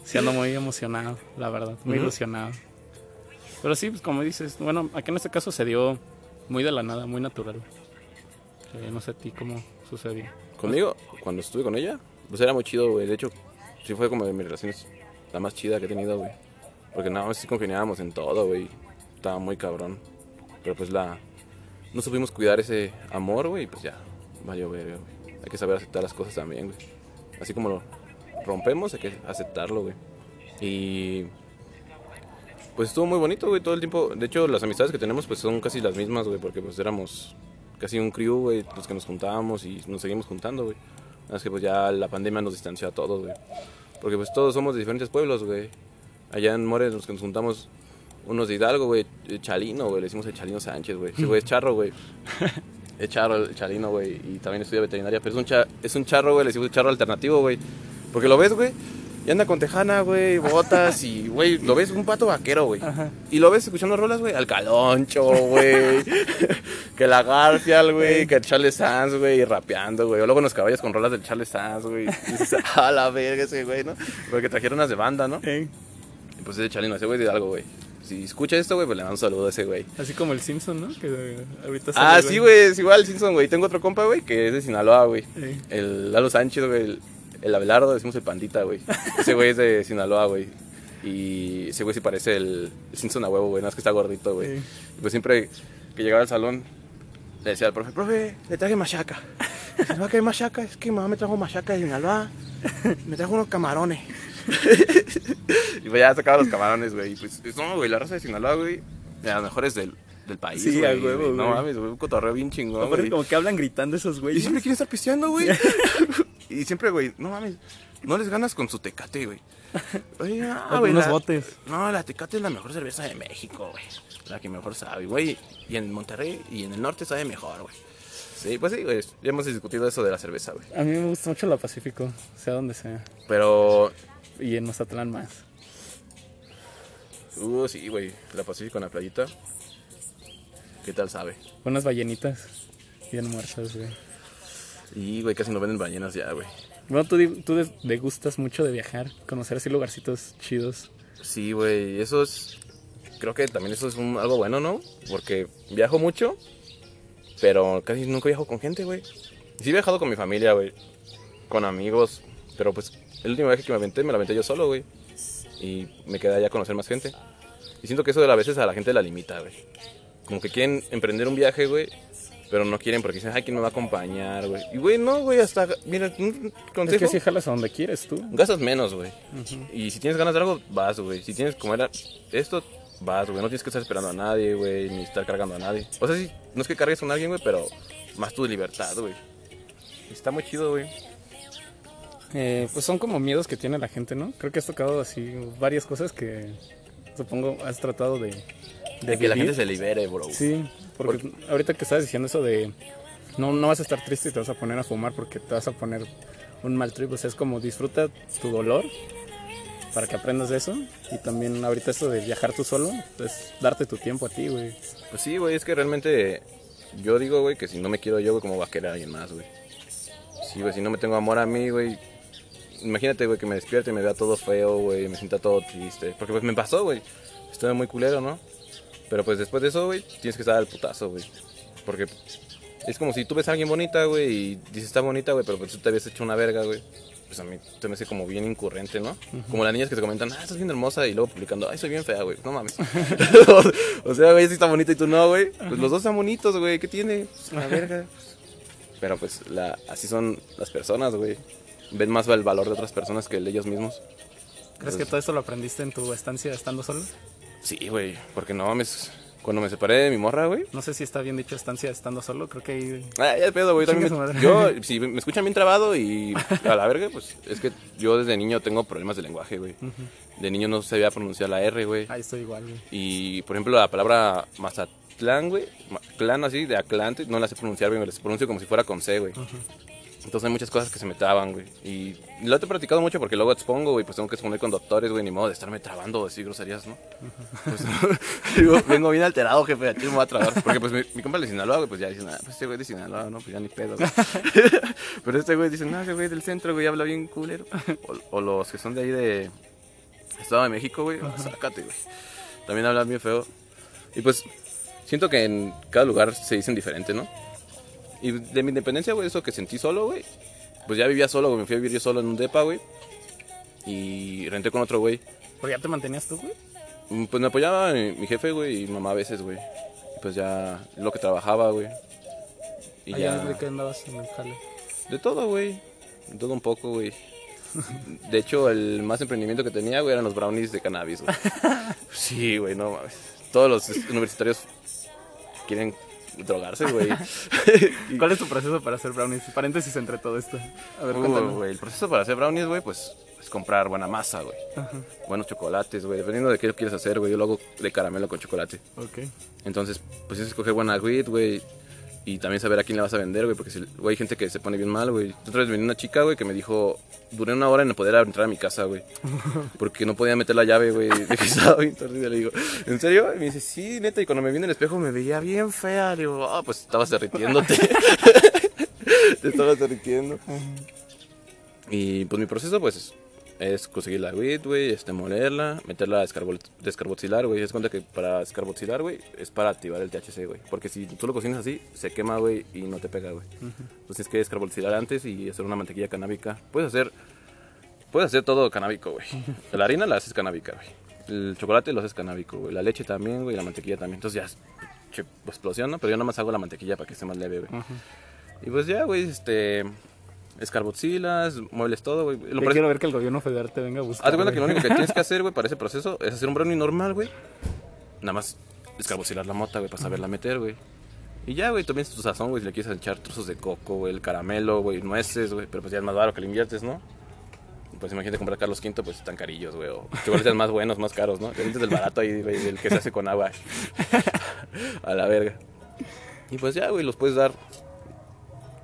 Sí, ando muy emocionado, la verdad. Muy Ujú. ilusionado. Pero sí, pues como dices, bueno, aquí en este caso se dio muy de la nada, muy natural. Eh, no sé a ti cómo sucedió. Conmigo, cuando estuve con ella, pues era muy chido, güey. De hecho, sí fue como de mis relaciones la más chida que he tenido, güey. Porque nada más sí congeniábamos en todo, güey. Estaba muy cabrón. Pero pues la... No supimos cuidar ese amor, güey, pues ya, vaya, güey. Hay que saber aceptar las cosas también, güey. Así como lo rompemos, hay que aceptarlo, güey. Y pues estuvo muy bonito, güey, todo el tiempo. De hecho, las amistades que tenemos pues son casi las mismas, güey, porque pues éramos casi un crew, güey, los que nos juntábamos y nos seguimos juntando, güey. Es que pues ya la pandemia nos distanció a todos, güey. Porque pues todos somos de diferentes pueblos, güey. Allá en Mores los que nos juntamos unos de Hidalgo, güey, Chalino, güey, le decimos el Chalino Sánchez, güey. Ese güey es charro, güey. Es charro el Chalino, güey, y también estudia veterinaria, pero es un, cha es un charro, güey, le decimos charro alternativo, güey. Porque lo ves, güey, y anda con tejana, güey, botas y, güey, lo ves un pato vaquero, güey. Y lo ves escuchando rolas, güey, al caloncho, güey. que la Garfield, güey, que el Charles Sands, güey, rapeando, güey. O luego los caballos con rolas del Charles Sands, güey. Y dices, a la verga ese, güey, ¿no? Porque trajeron unas de banda, ¿no? Y pues ese Chalino, ese güey de algo, güey. Si escucha esto, güey, pues le mando un saludo a ese güey. Así como el Simpson, ¿no? Que ahorita Ah, sí, güey, es igual el Simpson, güey. Tengo otro compa, güey, que es de Sinaloa, güey. El Lalo Sánchez, güey el Abelardo, decimos el Pandita, güey. Ese güey es de Sinaloa, güey. Y ese güey sí parece el, Simpson a huevo, güey. No es que está gordito, güey. Y pues siempre que llegaba al salón, le decía al profe, profe, le traje machaca. No, que hay machaca, es que mamá me trajo machaca de Sinaloa. Me trajo unos camarones. y pues ya sacaba los camarones, güey. Y pues, no, güey, la raza de Sinaloa, güey, de las mejores del, del país, sí, güey. huevo, güey. No mames, güey, un cotorreo bien chingón. Como que hablan gritando esos güeyes. Y siempre quieren estar pisteando, güey. Y siempre, güey, no mames, no les ganas con su tecate, güey. Oye, ah, güey. Unos botes. No, la tecate es la mejor cerveza de México, güey. La que mejor sabe, güey. Y en Monterrey y en el norte sabe mejor, güey. Sí, pues sí, güey. Ya hemos discutido eso de la cerveza, güey. A mí me gusta mucho la Pacífico, sea donde sea. Pero. Y en Mazatlán más. Uh, sí, güey. La Pacífico en la playita. ¿Qué tal sabe? Unas ballenitas bien muertas, güey. Y, güey, casi no venden ballenas ya, güey. Bueno, tú, tú te gustas mucho de viajar, conocer así lugarcitos chidos. Sí, güey, eso es... Creo que también eso es un, algo bueno, ¿no? Porque viajo mucho, pero casi nunca viajo con gente, güey. Sí he viajado con mi familia, güey. Con amigos, pero pues el último viaje que me aventé, me lo aventé yo solo, güey. Y me quedé allá a conocer más gente. Y siento que eso de a veces a la gente la limita, güey. Como que quieren emprender un viaje, güey, pero no quieren porque dicen, ay, ¿quién me va a acompañar, güey? Y, güey, no, güey, hasta, mira, un consejo. Es que si jalas a donde quieres tú. Gastas menos, güey. Y si tienes ganas de algo, vas, güey. Si tienes como era esto, vas, güey. No tienes que estar esperando a nadie, güey, ni estar cargando a nadie. O sea, sí, no es que cargues con alguien, güey, pero más tu libertad, güey. Está muy chido, güey. Eh, pues son como miedos que tiene la gente, ¿no? Creo que has tocado así varias cosas que supongo has tratado de de, que la gente se libere, bro. Sí, porque, ahorita que estás diciendo eso de no, no vas a estar triste y te vas a poner a fumar porque te vas a poner un mal trip, o sea, es como disfruta tu dolor para que aprendas de eso y también ahorita esto de viajar tú solo, pues darte tu tiempo a ti, güey. Pues sí, güey, es que realmente yo digo, güey, que si no me quiero yo, güey, ¿cómo va a querer alguien más, güey? Sí, güey, si no me tengo amor a mí, güey, imagínate, güey, que me despierte y me vea todo feo, güey, me sienta todo triste, porque pues me pasó, güey, estuve muy culero, ¿no? Pero pues después de eso, güey, tienes que estar al putazo, güey. Porque es como si tú ves a alguien bonita, güey, y dices está bonita, güey, pero pues tú te habías hecho una verga, güey. Pues a mí te me hace como bien incurrente, ¿no? Como las niñas que te comentan, ah, estás bien hermosa, y luego publicando, ay, soy bien fea, güey. No mames. o sea, güey, sí está bonita y tú no, güey. Pues los dos están bonitos, güey. ¿Qué tiene? Pues, una verga. Pero pues la, así son las personas, güey. Ven más el valor de otras personas que el de ellos mismos. ¿Crees que todo esto lo aprendiste en tu estancia estando solo? Sí, güey, porque no mames. Cuando me separé de mi morra, güey. No sé si está bien dicho estancia estando solo, creo que ahí. Ah, ya pedo, güey. yo, si me escuchan bien trabado y a la verga, pues es que yo desde niño tengo problemas de lenguaje, güey. De niño no sabía pronunciar la R, güey. Ahí estoy igual, güey. Y por ejemplo, la palabra Mazatlán, güey. Clan así, de Atlante, no la sé pronunciar. Me la pronuncio como si fuera con C, güey. Entonces hay muchas cosas que se me traban, güey. Y lo he practicado mucho porque luego expongo, güey, pues tengo que exponer con doctores, güey, ni modo de estarme trabando o decir groserías, ¿no? Pues, digo, vengo bien alterado, jefe, a ti me voy a trabar. Porque pues mi, mi compa de Sinaloa, güey, pues ya dicen, ah, pues este güey de Sinaloa, ¿no? Pues ya ni pedo, güey. Pero este güey dice, no, ese güey del centro, güey, habla bien culero. O, los que son de ahí de Estado de México, güey, sácate, güey. También hablan bien feo. Y pues siento que en cada lugar se dicen diferente, ¿no? Y de mi independencia, güey, eso que sentí solo, güey, pues ya vivía solo, güey. Me fui a vivir yo solo en un depa, güey. Y renté con otro güey. ¿Pero ya te mantenías tú, güey? Mm, Pues me apoyaba mi, mi jefe, güey, y mamá a veces, güey. Pues ya lo que trabajaba, güey. Y Allá ya... de que andabas en el jale. De todo, güey. De todo un poco, güey. De hecho, el más emprendimiento que tenía, güey, eran los brownies de cannabis, güey. Sí, güey, no mames. Todos los universitarios quieren drogarse, güey. ¿Cuál es tu proceso para hacer brownies? Paréntesis entre todo esto. A ver, Uh, güey, el proceso para hacer brownies, güey, pues es comprar buena masa, güey. Buenos chocolates, güey. Dependiendo de qué quieres hacer, güey. Yo lo hago de caramelo con chocolate. Ok. Entonces, pues es escoger buena wheat, güey. Y también saber a quién le vas a vender, güey. Porque si, güey, hay gente que se pone bien mal, güey. Otra vez venía una chica, güey, que me dijo... Duré una hora en poder entrar a mi casa, güey. Porque no podía meter la llave, güey. De que estaba bien torcida. Le digo, ¿en serio? Y me dice, sí, neta. Y cuando me vi en el espejo me veía bien fea. Le digo, ah, pues estabas derritiéndote. Te estabas derritiendo. Y pues mi proceso, pues, es, es conseguir la wheat, güey, este, molerla, meterla a descarboxilar, güey. Es cuenta que para descarboxilar, güey, es para activar el THC, güey. Porque si tú lo cocinas así, se quema, güey, y no te pega, güey. Entonces tienes que descarboxilar antes y hacer una mantequilla canábica. Puedes hacer, puedes hacer todo canábico, güey. La harina la haces canábica, güey. El chocolate lo haces canábico, güey. La leche también, güey, la mantequilla también. Entonces ya, es- explosión, ¿no? Pero yo nada más hago la mantequilla para que esté más leve, güey. Y pues ya, güey, este... Escarboxilas, muebles todo, güey. Lo parece- quiero ver que el gobierno federal te venga a buscar. Haz de cuenta que lo único que tienes que hacer, güey, para ese proceso es hacer un brownie normal, güey. Nada más escarbocilar la mota, güey, para saberla meter, güey. Y ya, güey, también es tu sazón, güey, si le quieres echar trozos de coco, güey, el caramelo, güey, nueces, güey, pero pues ya es más barato que le inviertes, ¿no? Pues imagínate comprar Carlos V, pues están carillos, güey, o chocolates más buenos, más caros, ¿no? Te metes del barato ahí, güey, del que se hace con agua. A la verga. Y pues ya, güey, los puedes dar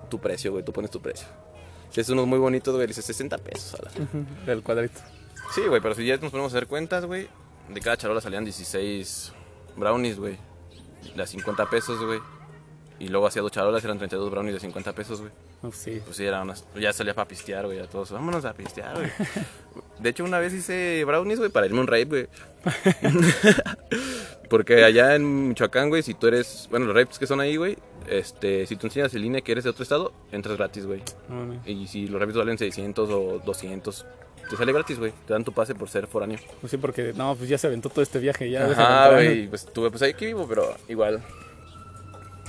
tu precio, güey, tú pones tu precio. Es unos muy bonitos, güey, dices 60 pesos a la Del cuadrito. Sí, güey, pero si ya nos ponemos a hacer cuentas, güey, de cada charola salían 16 brownies, güey. De a 50 pesos, güey. Y luego hacía dos charolas, eran 32 brownies de 50 pesos, güey. No, sí. Pues sí, era unas... Ya salía para pistear, güey, a todos. Vámonos a pistear, güey. De hecho, una vez hice brownies, güey, para irme a un rape, güey. Porque allá en Michoacán, güey, si tú eres... Bueno, los rapes que son ahí, güey, este... Si tú enseñas el INE que eres de otro estado, entras gratis, güey. No, no. Y si los rapes valen 600 o 200, te sale gratis, güey. Te dan tu pase por ser foráneo. Pues sí, porque no, pues ya se aventó todo este viaje. Ya Ajá, güey. Pues tuve, pues ahí que vivo, pero igual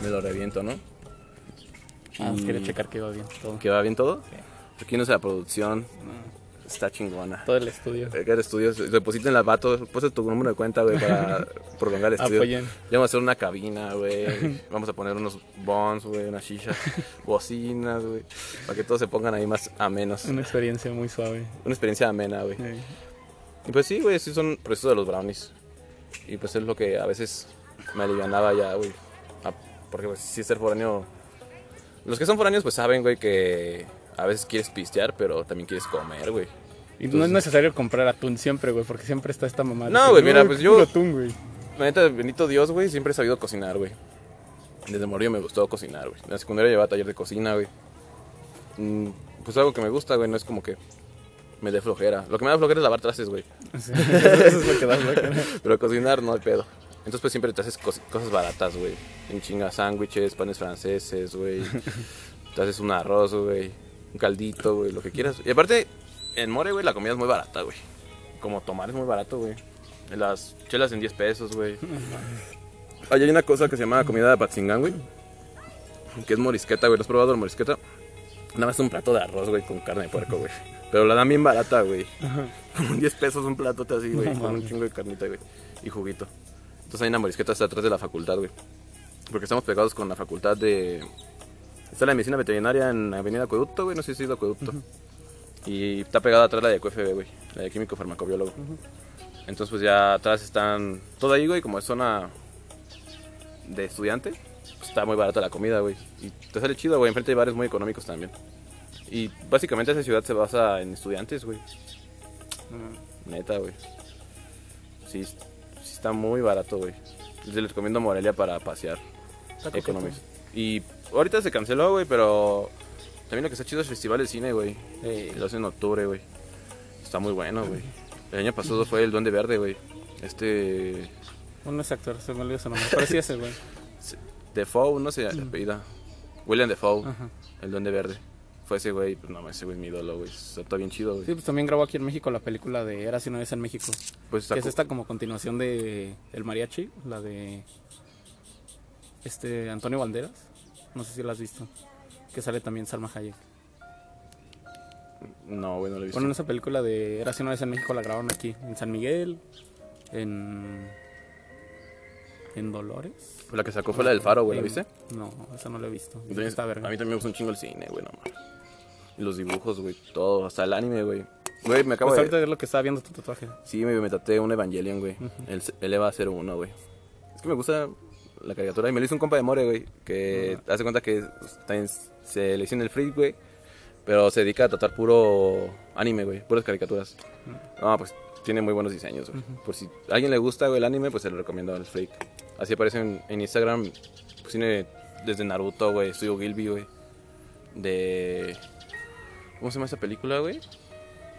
me lo reviento, ¿no? Ah, pues quería checar que iba bien todo. ¿Que va bien todo? Aquí no es la producción. Está chingona. Todo el estudio. Acá el estudio, depositen la vato, puse tu número de cuenta, güey, para prolongar el estudio. Apoyen. Ya vamos a hacer una cabina, güey. Vamos a poner unos bons, güey, unas shishas, bocinas, güey. Para que todos se pongan ahí más amenos. Una experiencia muy suave. Una experiencia amena, güey. Eh, Y pues sí, güey, sí son procesos de los brownies. Y pues es lo que a veces me alivianaba ya, güey. Ah, Porque pues sí ser foráneo... Los que son foráneos pues saben, güey, que a veces quieres pistear, pero también quieres comer, güey. Y no es necesario comprar atún siempre, güey, porque siempre está esta mamá. de No, güey, mira, "Ay, pues yo- atún, güey. La neta, bendito Dios, güey, siempre he sabido cocinar, güey. Desde morir me gustó cocinar, güey. En la secundaria llevaba taller de cocina, güey. Mm, Pues algo que me gusta, güey, no es como que me dé flojera. Lo que me da flojera es lavar trastes, güey. Sí, eso es lo que da güey. Pero cocinar no hay pedo. Entonces pues siempre te haces cos- cosas baratas, güey. En chinga sándwiches, panes franceses, güey. te haces un arroz, güey. Un caldito, güey, lo que quieras. Y aparte, en More, güey, la comida es muy barata, güey. Como tomar es muy barato, güey. Las chelas en 10 pesos, güey. Allá hay una cosa que se llama comida de Patzingán, güey. Que es morisqueta, güey. ¿Lo has probado el morisqueta? Nada más un plato de arroz, güey, con carne de puerco, güey. Pero la dan bien barata, güey. Como en 10 pesos un plato así, güey. No con un chingo de carnita, güey. Y juguito. Entonces hay una morisqueta hasta atrás de la facultad, güey. Porque estamos pegados con la facultad de... Está la medicina veterinaria en Avenida Acueducto, güey. No sé si es Acueducto. Y está pegada atrás la de QFB, güey. La de químico farmacobiólogo. Entonces pues ya atrás están... Todo ahí, güey, como es zona de estudiante. Pues está muy barata la comida, güey. Y te sale chido, güey. Enfrente hay bares muy económicos también. Y básicamente esa ciudad se basa en estudiantes, güey. Neta, güey. Sí, sí está muy barato, güey. Les recomiendo Morelia para pasear económicos. Y ahorita se canceló, güey, pero también lo que está chido es el festival de cine, güey. Eh, Lo hacen en octubre, güey. Está muy bueno, güey. El año pasado fue el Duende Verde, güey. Este... Uno es actor, se me olvidó su nombre. Pero sí ese, güey. se- Defoe, no sé, apellida. William Defoe, Ajá. el Duende Verde. fue ese güey, pues no, ese güey es mi ídolo, güey. Está bien chido, güey. Sí, pues también grabó aquí en México la película de Era si una vez en México. Pues Que es esta como continuación de El Mariachi, la de este Antonio Banderas. No sé si la has visto. Que sale también Salma Hayek. No, güey, no lo he visto. Bueno, en esa película de Era si una vez en México la grabaron aquí, en San Miguel, en en Dolores. La que sacó fue la del faro, güey, ¿la En- viste? No, esa no la he visto. Entonces, Está a verga. mí también me gusta un chingo el cine, güey, no mames. Y los dibujos, güey, todo, hasta el anime, güey. Güey, me acabo Pues de... ahorita es lo que estaba viendo tu tatuaje. Sí, me, me tatué un Evangelion, güey. el, el EVA 01, güey. Es que me gusta la caricatura. Y me lo hizo un compa de More, güey. Que hace cuenta que también se le hizo en el freak, güey. Pero se dedica a tatuar puro anime, güey. Puras caricaturas. No, pues tiene muy buenos diseños, güey. Por si a alguien le gusta, güey, el anime, pues se lo recomiendo al freak. Así aparece en, en Instagram. Pues tiene desde Naruto, güey. Estudio Gilby, güey. De... ¿Cómo se llama esa película, güey?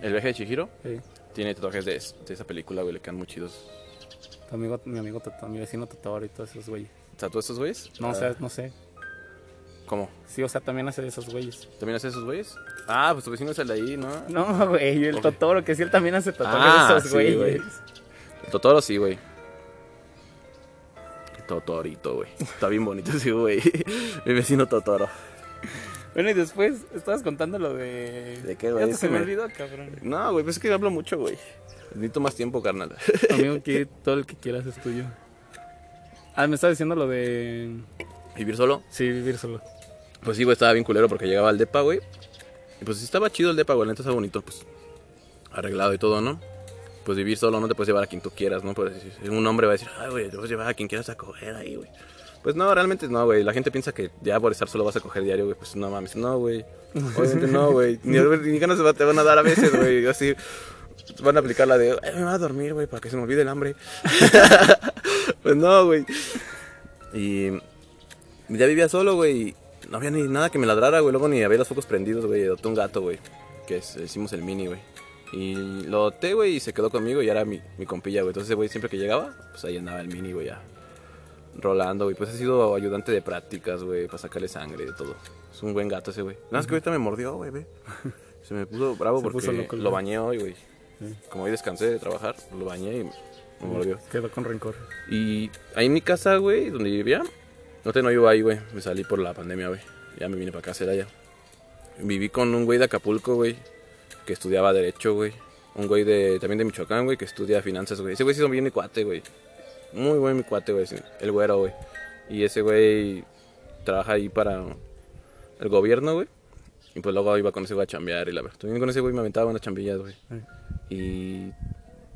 El viaje de Chihiro. Sí. Tiene tatuajes de, de esa película, güey, le quedan muy chidos. Tu amigo, mi amigo mi vecino tatuador y todos esos güeyes. ¿Tatúa estos güeyes? No, Ah, o sea, no sé. ¿Cómo? Sí, o sea, también hace de esos güeyes. ¿También hace esos güeyes? Ah, pues tu vecino es el de ahí, ¿no? No, güey, el Ok. Totoro, que sí, él también hace tatuajes Ah, de esos sí, güeyes. güey. El Totoro sí, güey. Totorito, güey. Está bien bonito ese güey. Mi vecino Totoro. Bueno, y después estabas contando lo de... ¿De qué, güey? Ya se me- olvidó, cabrón. No, güey, pues es que hablo mucho, güey. Necesito más tiempo, carnal. Amigo, que todo el que quieras es tuyo. Ah, me estaba diciendo lo de... ¿Vivir solo? Sí, vivir solo. Pues sí, güey, estaba bien culero porque llegaba al depa, güey. Y pues sí estaba chido el depa, güey. La neta estaba bonito, pues. Arreglado y todo, ¿no? Pues vivir solo no te puedes llevar a quien tú quieras, ¿no? Pues si un hombre va a decir, ay, güey, te puedes llevar a quien quieras a coger ahí, güey. Pues no, realmente no, güey. La gente piensa que ya por estar solo vas a coger diario, güey. Pues no mames, no, güey. Obviamente no, güey. Ni, ni ganas te van a dar a veces, güey. Así van a aplicar la de, "Ay, me voy a dormir, güey, para que se me olvide el hambre. pues no, güey. Y ya vivía solo, güey. y No había ni nada que me ladrara, güey. Luego ni había los focos prendidos, güey. Adopté un gato, güey. Que es, hicimos el mini, güey. Y lo adopté, güey, y se quedó conmigo y era mi, mi compilla, güey. Entonces, güey, siempre que llegaba, pues ahí andaba el mini, güey, ya. Rolando, güey. Pues he sido ayudante de prácticas, güey, para sacarle sangre de todo. Es un buen gato ese, güey. Nada más que ahorita me mordió, güey, ve. Se me puso bravo Se porque puso loco el lo bañé hoy, güey. Como hoy descansé de trabajar, lo bañé y me mordió. Quedó con rencor. Y ahí en mi casa, güey, donde vivía, no te no vivo ahí, güey. Me salí por la pandemia, güey. Ya me vine para acá a Celaya. Viví con un güey de Acapulco, güey, que estudiaba Derecho, güey. Un güey de, también de Michoacán, güey, que estudia finanzas, güey. Ese güey sí son bien mi cuate, güey. Muy buen mi cuate, güey. sí. El güero, güey. Y ese güey trabaja ahí para el gobierno, güey. Y pues luego iba con ese güey a chambear y la verdad. También con ese güey me aventaba unas chambillas, güey. Y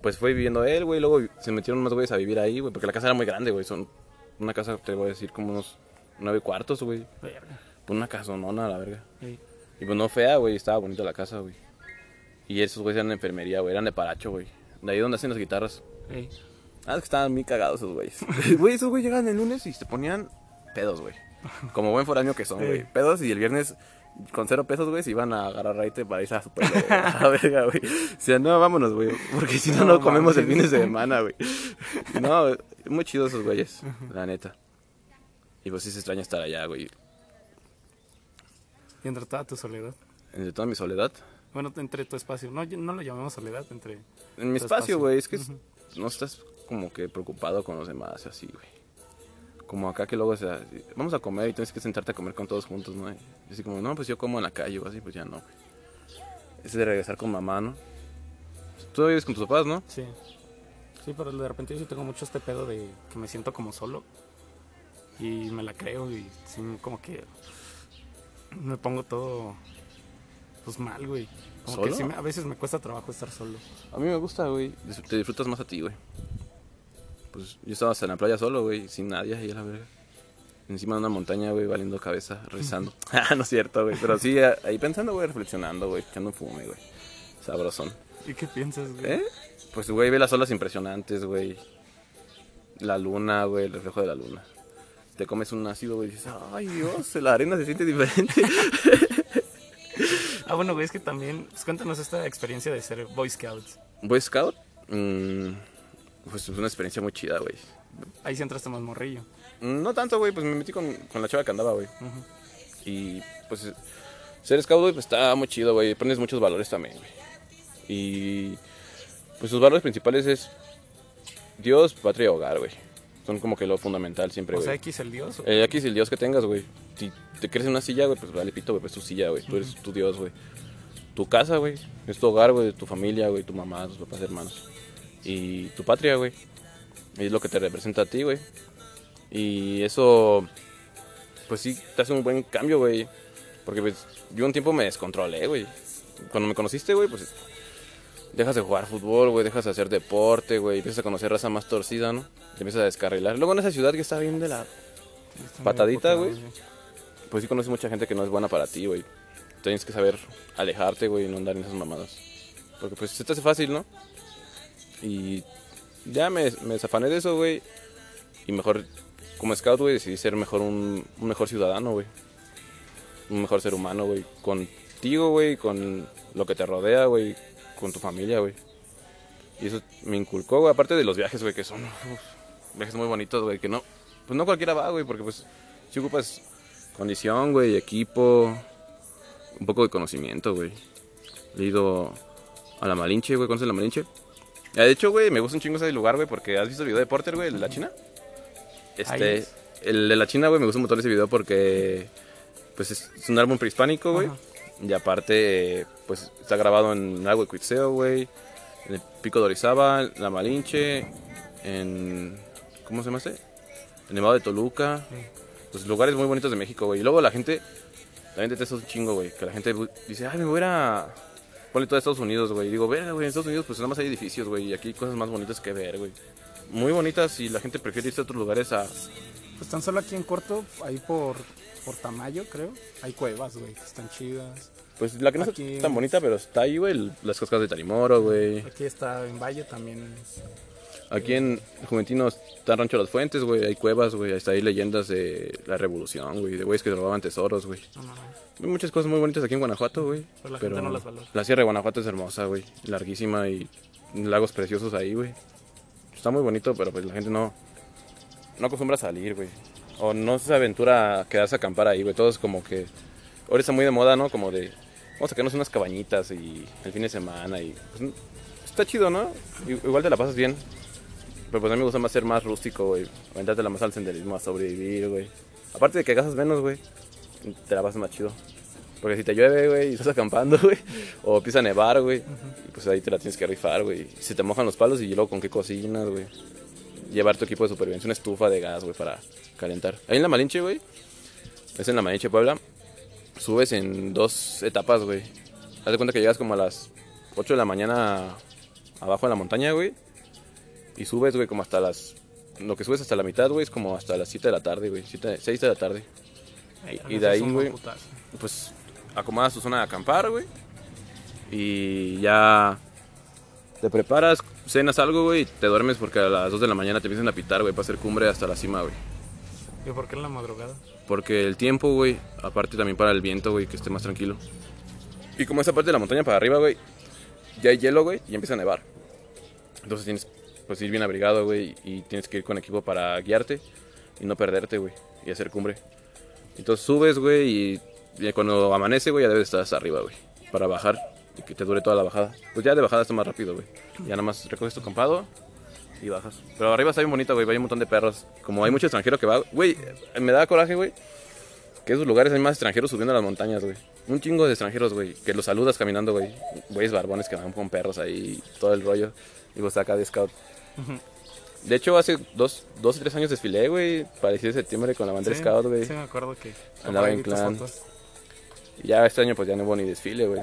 pues fue viviendo él, güey. Luego se metieron más güeyes a vivir ahí, güey. Porque la casa era muy grande, güey. Son una casa, te voy a decir, como unos nueve cuartos, güey. Pues una casonona, la verga. Sí. Y pues no fea, güey. Estaba bonita la casa, güey. Y esos güeyes eran de enfermería, güey. Eran de paracho, güey. De ahí donde hacen las guitarras. Sí. Ah, es que estaban muy cagados esos güeyes. Güey, esos güeyes llegaban el lunes y se ponían pedos, güey. Como buen foráneo que son, güey. Sí. Pedos y el viernes con cero pesos, güey, se iban a agarrar raite para irse a su pueblo, güey. A verga, güey. O sea, no, vámonos, güey. Porque si no, no, No comemos el fin de semana, güey. No, muy chidos esos güeyes, la neta. Y pues sí se extraña estar allá, güey. Y entre toda tu soledad. Entre toda mi soledad. Bueno, entre tu espacio. No, no lo llamemos soledad, entre... En mi espacio, güey, es que no estás como que preocupado con los demás, así, güey. Como acá que luego, o sea, vamos a comer y tienes que sentarte a comer con todos juntos, ¿no? Y así como, no, pues yo como en la calle o así, pues ya no, güey. Ese de regresar con mamá, ¿no? Tú vives con tus papás, ¿no? Sí. Sí, pero de repente yo sí tengo mucho este pedo de que me siento como solo. Y me la creo y sí, como que me pongo todo pues mal, güey. Como ¿Solo? que sí a veces me cuesta trabajo estar solo. A mí me gusta, güey. Te disfrutas más a ti, güey. Pues yo estaba hasta en la playa solo, güey, sin nadie ahí a la verga. Encima de una montaña, güey, valiendo cabeza, rezando. ah, no es cierto, güey. Pero sí, ahí pensando, güey, reflexionando, güey, echando fume, güey. Sabrosón. ¿Y qué piensas, güey? ¿Eh? Pues, güey, ve las olas impresionantes, güey. La luna, güey, el reflejo de la luna. Te comes un ácido, güey, y dices, ay, Dios, la arena se siente diferente. Ah, bueno, güey, es que también, pues cuéntanos esta experiencia de ser Boy Scouts. Boy Scout, mm, pues es una experiencia muy chida, güey. Ahí sí entraste más morrillo. No tanto, güey, pues me metí con, con la chava que andaba, güey. Y pues ser scout, güey, pues está muy chido, güey. Aprendes muchos valores también, güey. Y pues sus valores principales es Dios, patria y hogar, güey. Son como que lo fundamental siempre, O güey. sea, X el dios. Eh, es el Dios que tengas, güey. Si te crees en una silla, güey, pues vale pito, güey, pues tu silla, güey. Tú eres tu Dios, güey. Tu casa, güey. Es tu hogar, güey, tu familia, güey, tu mamá, tus papás, hermanos. Y tu patria, güey. Es lo que te representa a ti, güey. Y eso, pues sí, te hace un buen cambio, güey. Porque pues yo un tiempo me descontrolé, güey. Cuando me conociste, güey, pues dejas de jugar fútbol, güey, dejas de hacer deporte, güey, empiezas a conocer raza más torcida, ¿no? Te empiezas a descarrilar. Luego en esa ciudad que está bien de la Está patadita, güey. pues sí conoces mucha gente que no es buena para ti, güey. Tienes que saber alejarte, güey, y no andar en esas mamadas. Porque pues se te hace fácil, ¿no? Y ya me, me desafané de eso, güey. Y mejor, como scout, güey, decidí ser mejor un, mejor ciudadano, güey. Un mejor ser humano, güey. Contigo, güey, con lo que te rodea, güey. Con tu familia, güey. Y eso me inculcó, güey. Aparte de los viajes, güey, que son viajes muy bonitos, güey. Que no, pues no cualquiera va, güey, porque pues si ocupas condición, güey, equipo, un poco de conocimiento, güey. He ido a la Malinche, güey. ¿Conoces la Malinche? Ah, De hecho, güey, me gusta un chingo ese lugar, güey, porque has visto el video de Porter, güey, el de la China. Este, es. el de la China, güey, me gusta un montón ese video porque, pues, es, un álbum prehispánico, güey. Y aparte, pues, está grabado en Agua de Cuitzeo, güey. En el Pico de Orizaba, en la Malinche, en, ¿cómo se llama este? En Nevado de Toluca. Pues lugares muy bonitos de México, güey. Y luego la gente, también detesta un chingo, güey. Que la gente dice, ay, me voy a ir a... Ponle todo a Estados Unidos, güey. Digo, verga, güey, en Estados Unidos pues nada más hay edificios, güey. Y aquí hay cosas más bonitas que ver, güey. Muy bonitas y la gente prefiere irse a otros lugares a... Pues tan solo aquí en corto, ahí por, por Tamayo, creo. Hay cuevas, güey, que están chidas. Pues la que no Aquí- es tan bonita, pero está ahí, güey. Las cascadas de Tarimoro, güey. Aquí está en Valle también. Aquí en Juventino está Rancho Las Fuentes, güey. Hay cuevas, güey. Está ahí leyendas de la revolución, güey. De güeyes que robaban tesoros, güey. No, no, no. Hay muchas cosas muy bonitas aquí en Guanajuato, güey. Pero la gente no las valora. La Sierra de Guanajuato es hermosa, güey. Larguísima y lagos preciosos ahí, güey. Está muy bonito, pero pues la gente no, no acostumbra a salir, güey. O no se aventura a quedarse a acampar ahí, güey. Todo es como que... Ahora está muy de moda, ¿no? Como de... Vamos a quedarnos unas cabañitas y el fin de semana y... Pues, está chido, ¿no? Igual te la pasas bien. Pero pues a mí me gusta más ser más rústico, güey. Aventarte la más al senderismo, a sobrevivir, güey. Aparte de que gastas menos, güey. Te la pasas más chido. Porque si te llueve, güey, y estás acampando, güey, o empieza a nevar, güey, pues ahí te la tienes que rifar, güey. Si te mojan los palos y luego con qué cocinas, güey. Llevar tu equipo de supervivencia, una estufa de gas, güey, para calentar. Ahí en la Malinche, güey, es en la Malinche Puebla, subes en dos etapas, güey. Haz de cuenta que llegas como a las 8 de la mañana abajo en la montaña, güey, y subes, güey, como hasta las... Lo que subes hasta la mitad, güey, es como hasta las 7 de la tarde, güey, 6 de la tarde. Y de ahí, güey, pues acomodas tu zona de acampar, güey. Y ya te preparas, cenas algo, güey, y te duermes porque a las 2 de la mañana te empiezan a pitar, güey, para hacer cumbre hasta la cima, güey. ¿Y por qué en la madrugada? Porque el tiempo, güey, aparte también para el viento, güey, que esté más tranquilo. Y como esa parte de la montaña para arriba, güey, ya hay hielo, güey, y empieza a nevar. Entonces tienes pues ir bien abrigado, güey, y tienes que ir con equipo para guiarte y no perderte, güey, y hacer cumbre. Entonces subes, güey, y, y cuando amanece, güey, ya debes estar hasta arriba, güey, para bajar y que te dure toda la bajada. Pues ya de bajada está más rápido, güey. Ya nada más recoges tu campado y bajas. Pero arriba está bien bonito, güey, hay un montón de perros. Como hay mucho extranjero que va, güey, me da coraje, güey, que esos lugares hay más extranjeros subiendo a las montañas, güey. Un chingo de extranjeros, güey, que los saludas caminando, güey. Güeyes barbones que van con perros ahí, todo el rollo. Y vos acá de scout. De hecho, hace dos, dos o tres años desfilé, güey. Parecía de septiembre con la bandera Sí, scout, güey. Sí, me acuerdo que. Andaba en clan. fotos. Y ya este año, pues ya no hubo ni desfile, güey.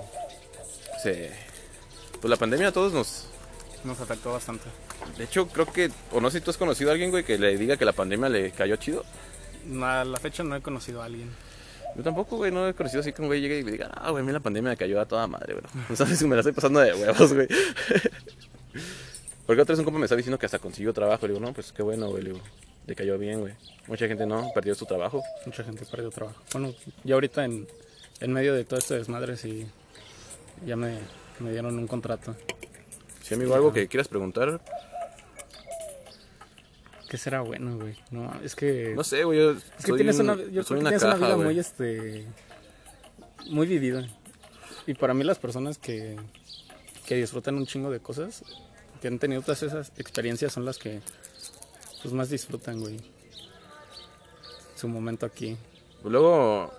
Se... Pues la pandemia a todos nos. Nos afectó bastante. De hecho, creo que. O no sé si tú has conocido a alguien, güey, que le diga que la pandemia le cayó chido. A la fecha no he conocido a alguien. Yo tampoco, güey, no he conocido así que un güey llegue y me diga, ah, güey, a mí la pandemia me cayó a toda madre, güey. No sabes si me la estoy pasando de huevos, güey. Porque otra vez un compa me está diciendo que hasta consiguió trabajo. Le digo, no, pues qué bueno, güey. Le digo, le cayó bien, güey. Mucha gente no, perdió su trabajo. Mucha gente perdió trabajo. Bueno, ya ahorita en, en medio de todo este desmadre sí ya me, me dieron un contrato. Si amigo, algo que quieras preguntar, ¿Qué será bueno, güey? No, es que... no sé, güey. Yo es que soy tienes un- una, yo creo soy que una tienes una caja, vida güey. muy, este... muy vivido. Y para mí las personas que, que disfrutan un chingo de cosas, que han tenido todas esas experiencias son las que pues más disfrutan, güey. Su momento aquí. Luego,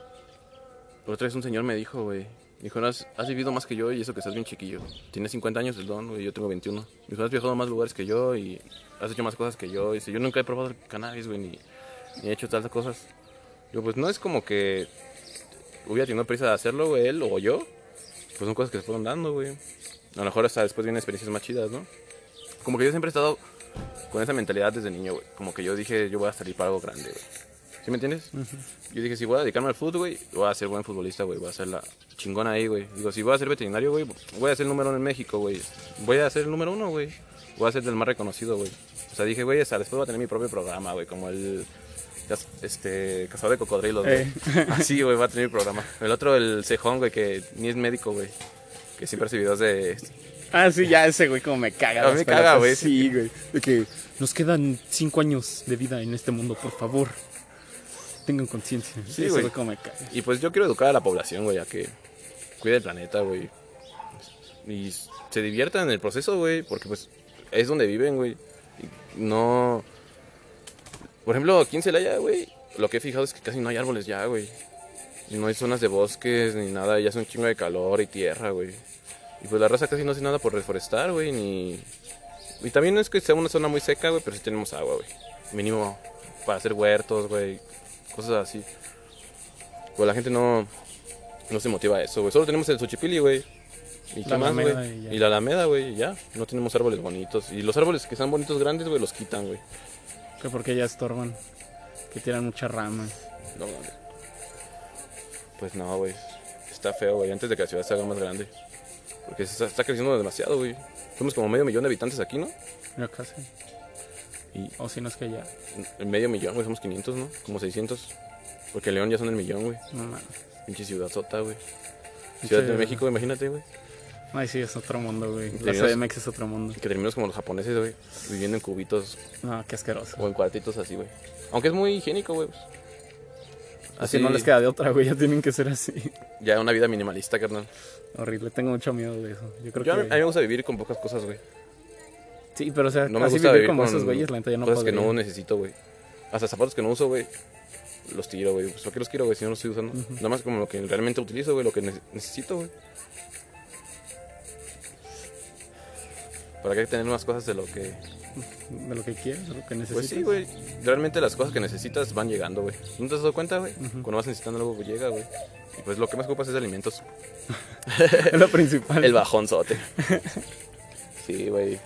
otra vez un señor me dijo, güey, dijo, has, has vivido más que yo y eso que estás bien chiquillo. Tienes 50 años el don, güey, yo tengo 21. Dijo, has viajado a más lugares que yo y has hecho más cosas que yo. Dice, yo nunca he probado el cannabis, güey, ni, ni he hecho tantas cosas. Yo, pues no es como que hubiera tenido prisa de hacerlo, güey, él o yo. Pues son cosas que se fueron dando, güey. A lo mejor hasta después vienen experiencias más chidas, ¿no? Como que yo siempre he estado con esa mentalidad desde niño, güey. Como que yo dije, yo voy a salir para algo grande, güey. ¿Sí me entiendes? Yo dije, si voy a dedicarme al fútbol, güey, voy a ser buen futbolista, güey. Voy a ser la chingona ahí, güey. Digo, si voy a ser veterinario, güey, voy a ser el número uno en México, güey. Voy a ser el número uno, güey. Voy a ser el más reconocido, güey. O sea, dije, güey, hasta después voy a tener mi propio programa, güey. Como el este, cazador de cocodrilos, güey. Eh. Así, güey, va a tener mi programa. El otro, el cejón, güey, que ni es médico, güey. Que siempre hace videos de... Ah, sí, ya ese güey como me caga. Las me caga, güey. Sí, güey. De que nos quedan cinco años de vida en este mundo, por favor. Tengan conciencia. Sí, ese güey. como me caga. Y pues yo quiero educar a la población, güey, a que cuide el planeta, güey. Y se diviertan en el proceso, güey, porque pues es donde viven, güey. Y No... Por ejemplo, aquí en Celaya, güey, lo que he fijado es que casi no hay árboles ya, güey. No hay zonas de bosques ni nada, ya es un chingo de calor y tierra, güey. Y pues la raza casi no hace nada por reforestar, güey, ni... Y también no es que sea una zona muy seca, güey, pero sí tenemos agua, güey. Mínimo para hacer huertos, güey, cosas así. Pues la gente no, no se motiva a eso, güey. Solo tenemos el Xochipilli, güey. ¿Y qué La más, güey? y la Alameda, güey, ya. No tenemos árboles bonitos. Y los árboles que sean bonitos grandes, güey, los quitan, güey. Que porque ya estorban. Que tiran muchas ramas. No mames. Pues no, güey. Está feo, güey. Antes de que la ciudad se haga más grande. Porque se está, está creciendo demasiado, güey. Somos como medio millón de habitantes aquí, ¿no? Ya casi. Y O si no es que ya. medio millón, güey, somos 500, ¿no? Como 600. Porque León ya son el millón, güey. No mames. Pinche ciudad sota, güey. Ciudad de México, imagínate, güey. Ay, sí, es otro mundo, güey. La CDMX es otro mundo. Que terminamos como los japoneses, güey. Viviendo en cubitos No, qué asqueroso. o en cuartitos así, güey. Aunque es muy higiénico, güey. pues. Así no les queda de otra, güey. Ya tienen que ser así. Ya una vida minimalista, carnal. Horrible. Tengo mucho miedo de eso. Yo creo Yo, que. a mí me gusta vivir con pocas cosas, güey. Sí, pero o sea, No me así gusta vivir vivir como con esos güeyes, la neta, ya no cosas que podría. no necesito, güey. Hasta zapatos que no uso, güey. Los tiro, güey. Pues, ¿Por qué los quiero, güey? Si no los estoy usando. Nada más como lo que realmente utilizo, güey. Lo que ne- necesito, güey. ¿Para qué tener más cosas de lo que... De lo que quieres, de lo que necesitas. Pues sí, güey. Realmente las cosas que necesitas van llegando, güey. ¿No te has dado cuenta, güey? Cuando vas necesitando algo, pues, llega, güey. Y pues lo que más ocupas es alimentos. Es lo principal. El bajonzote. Sí, güey.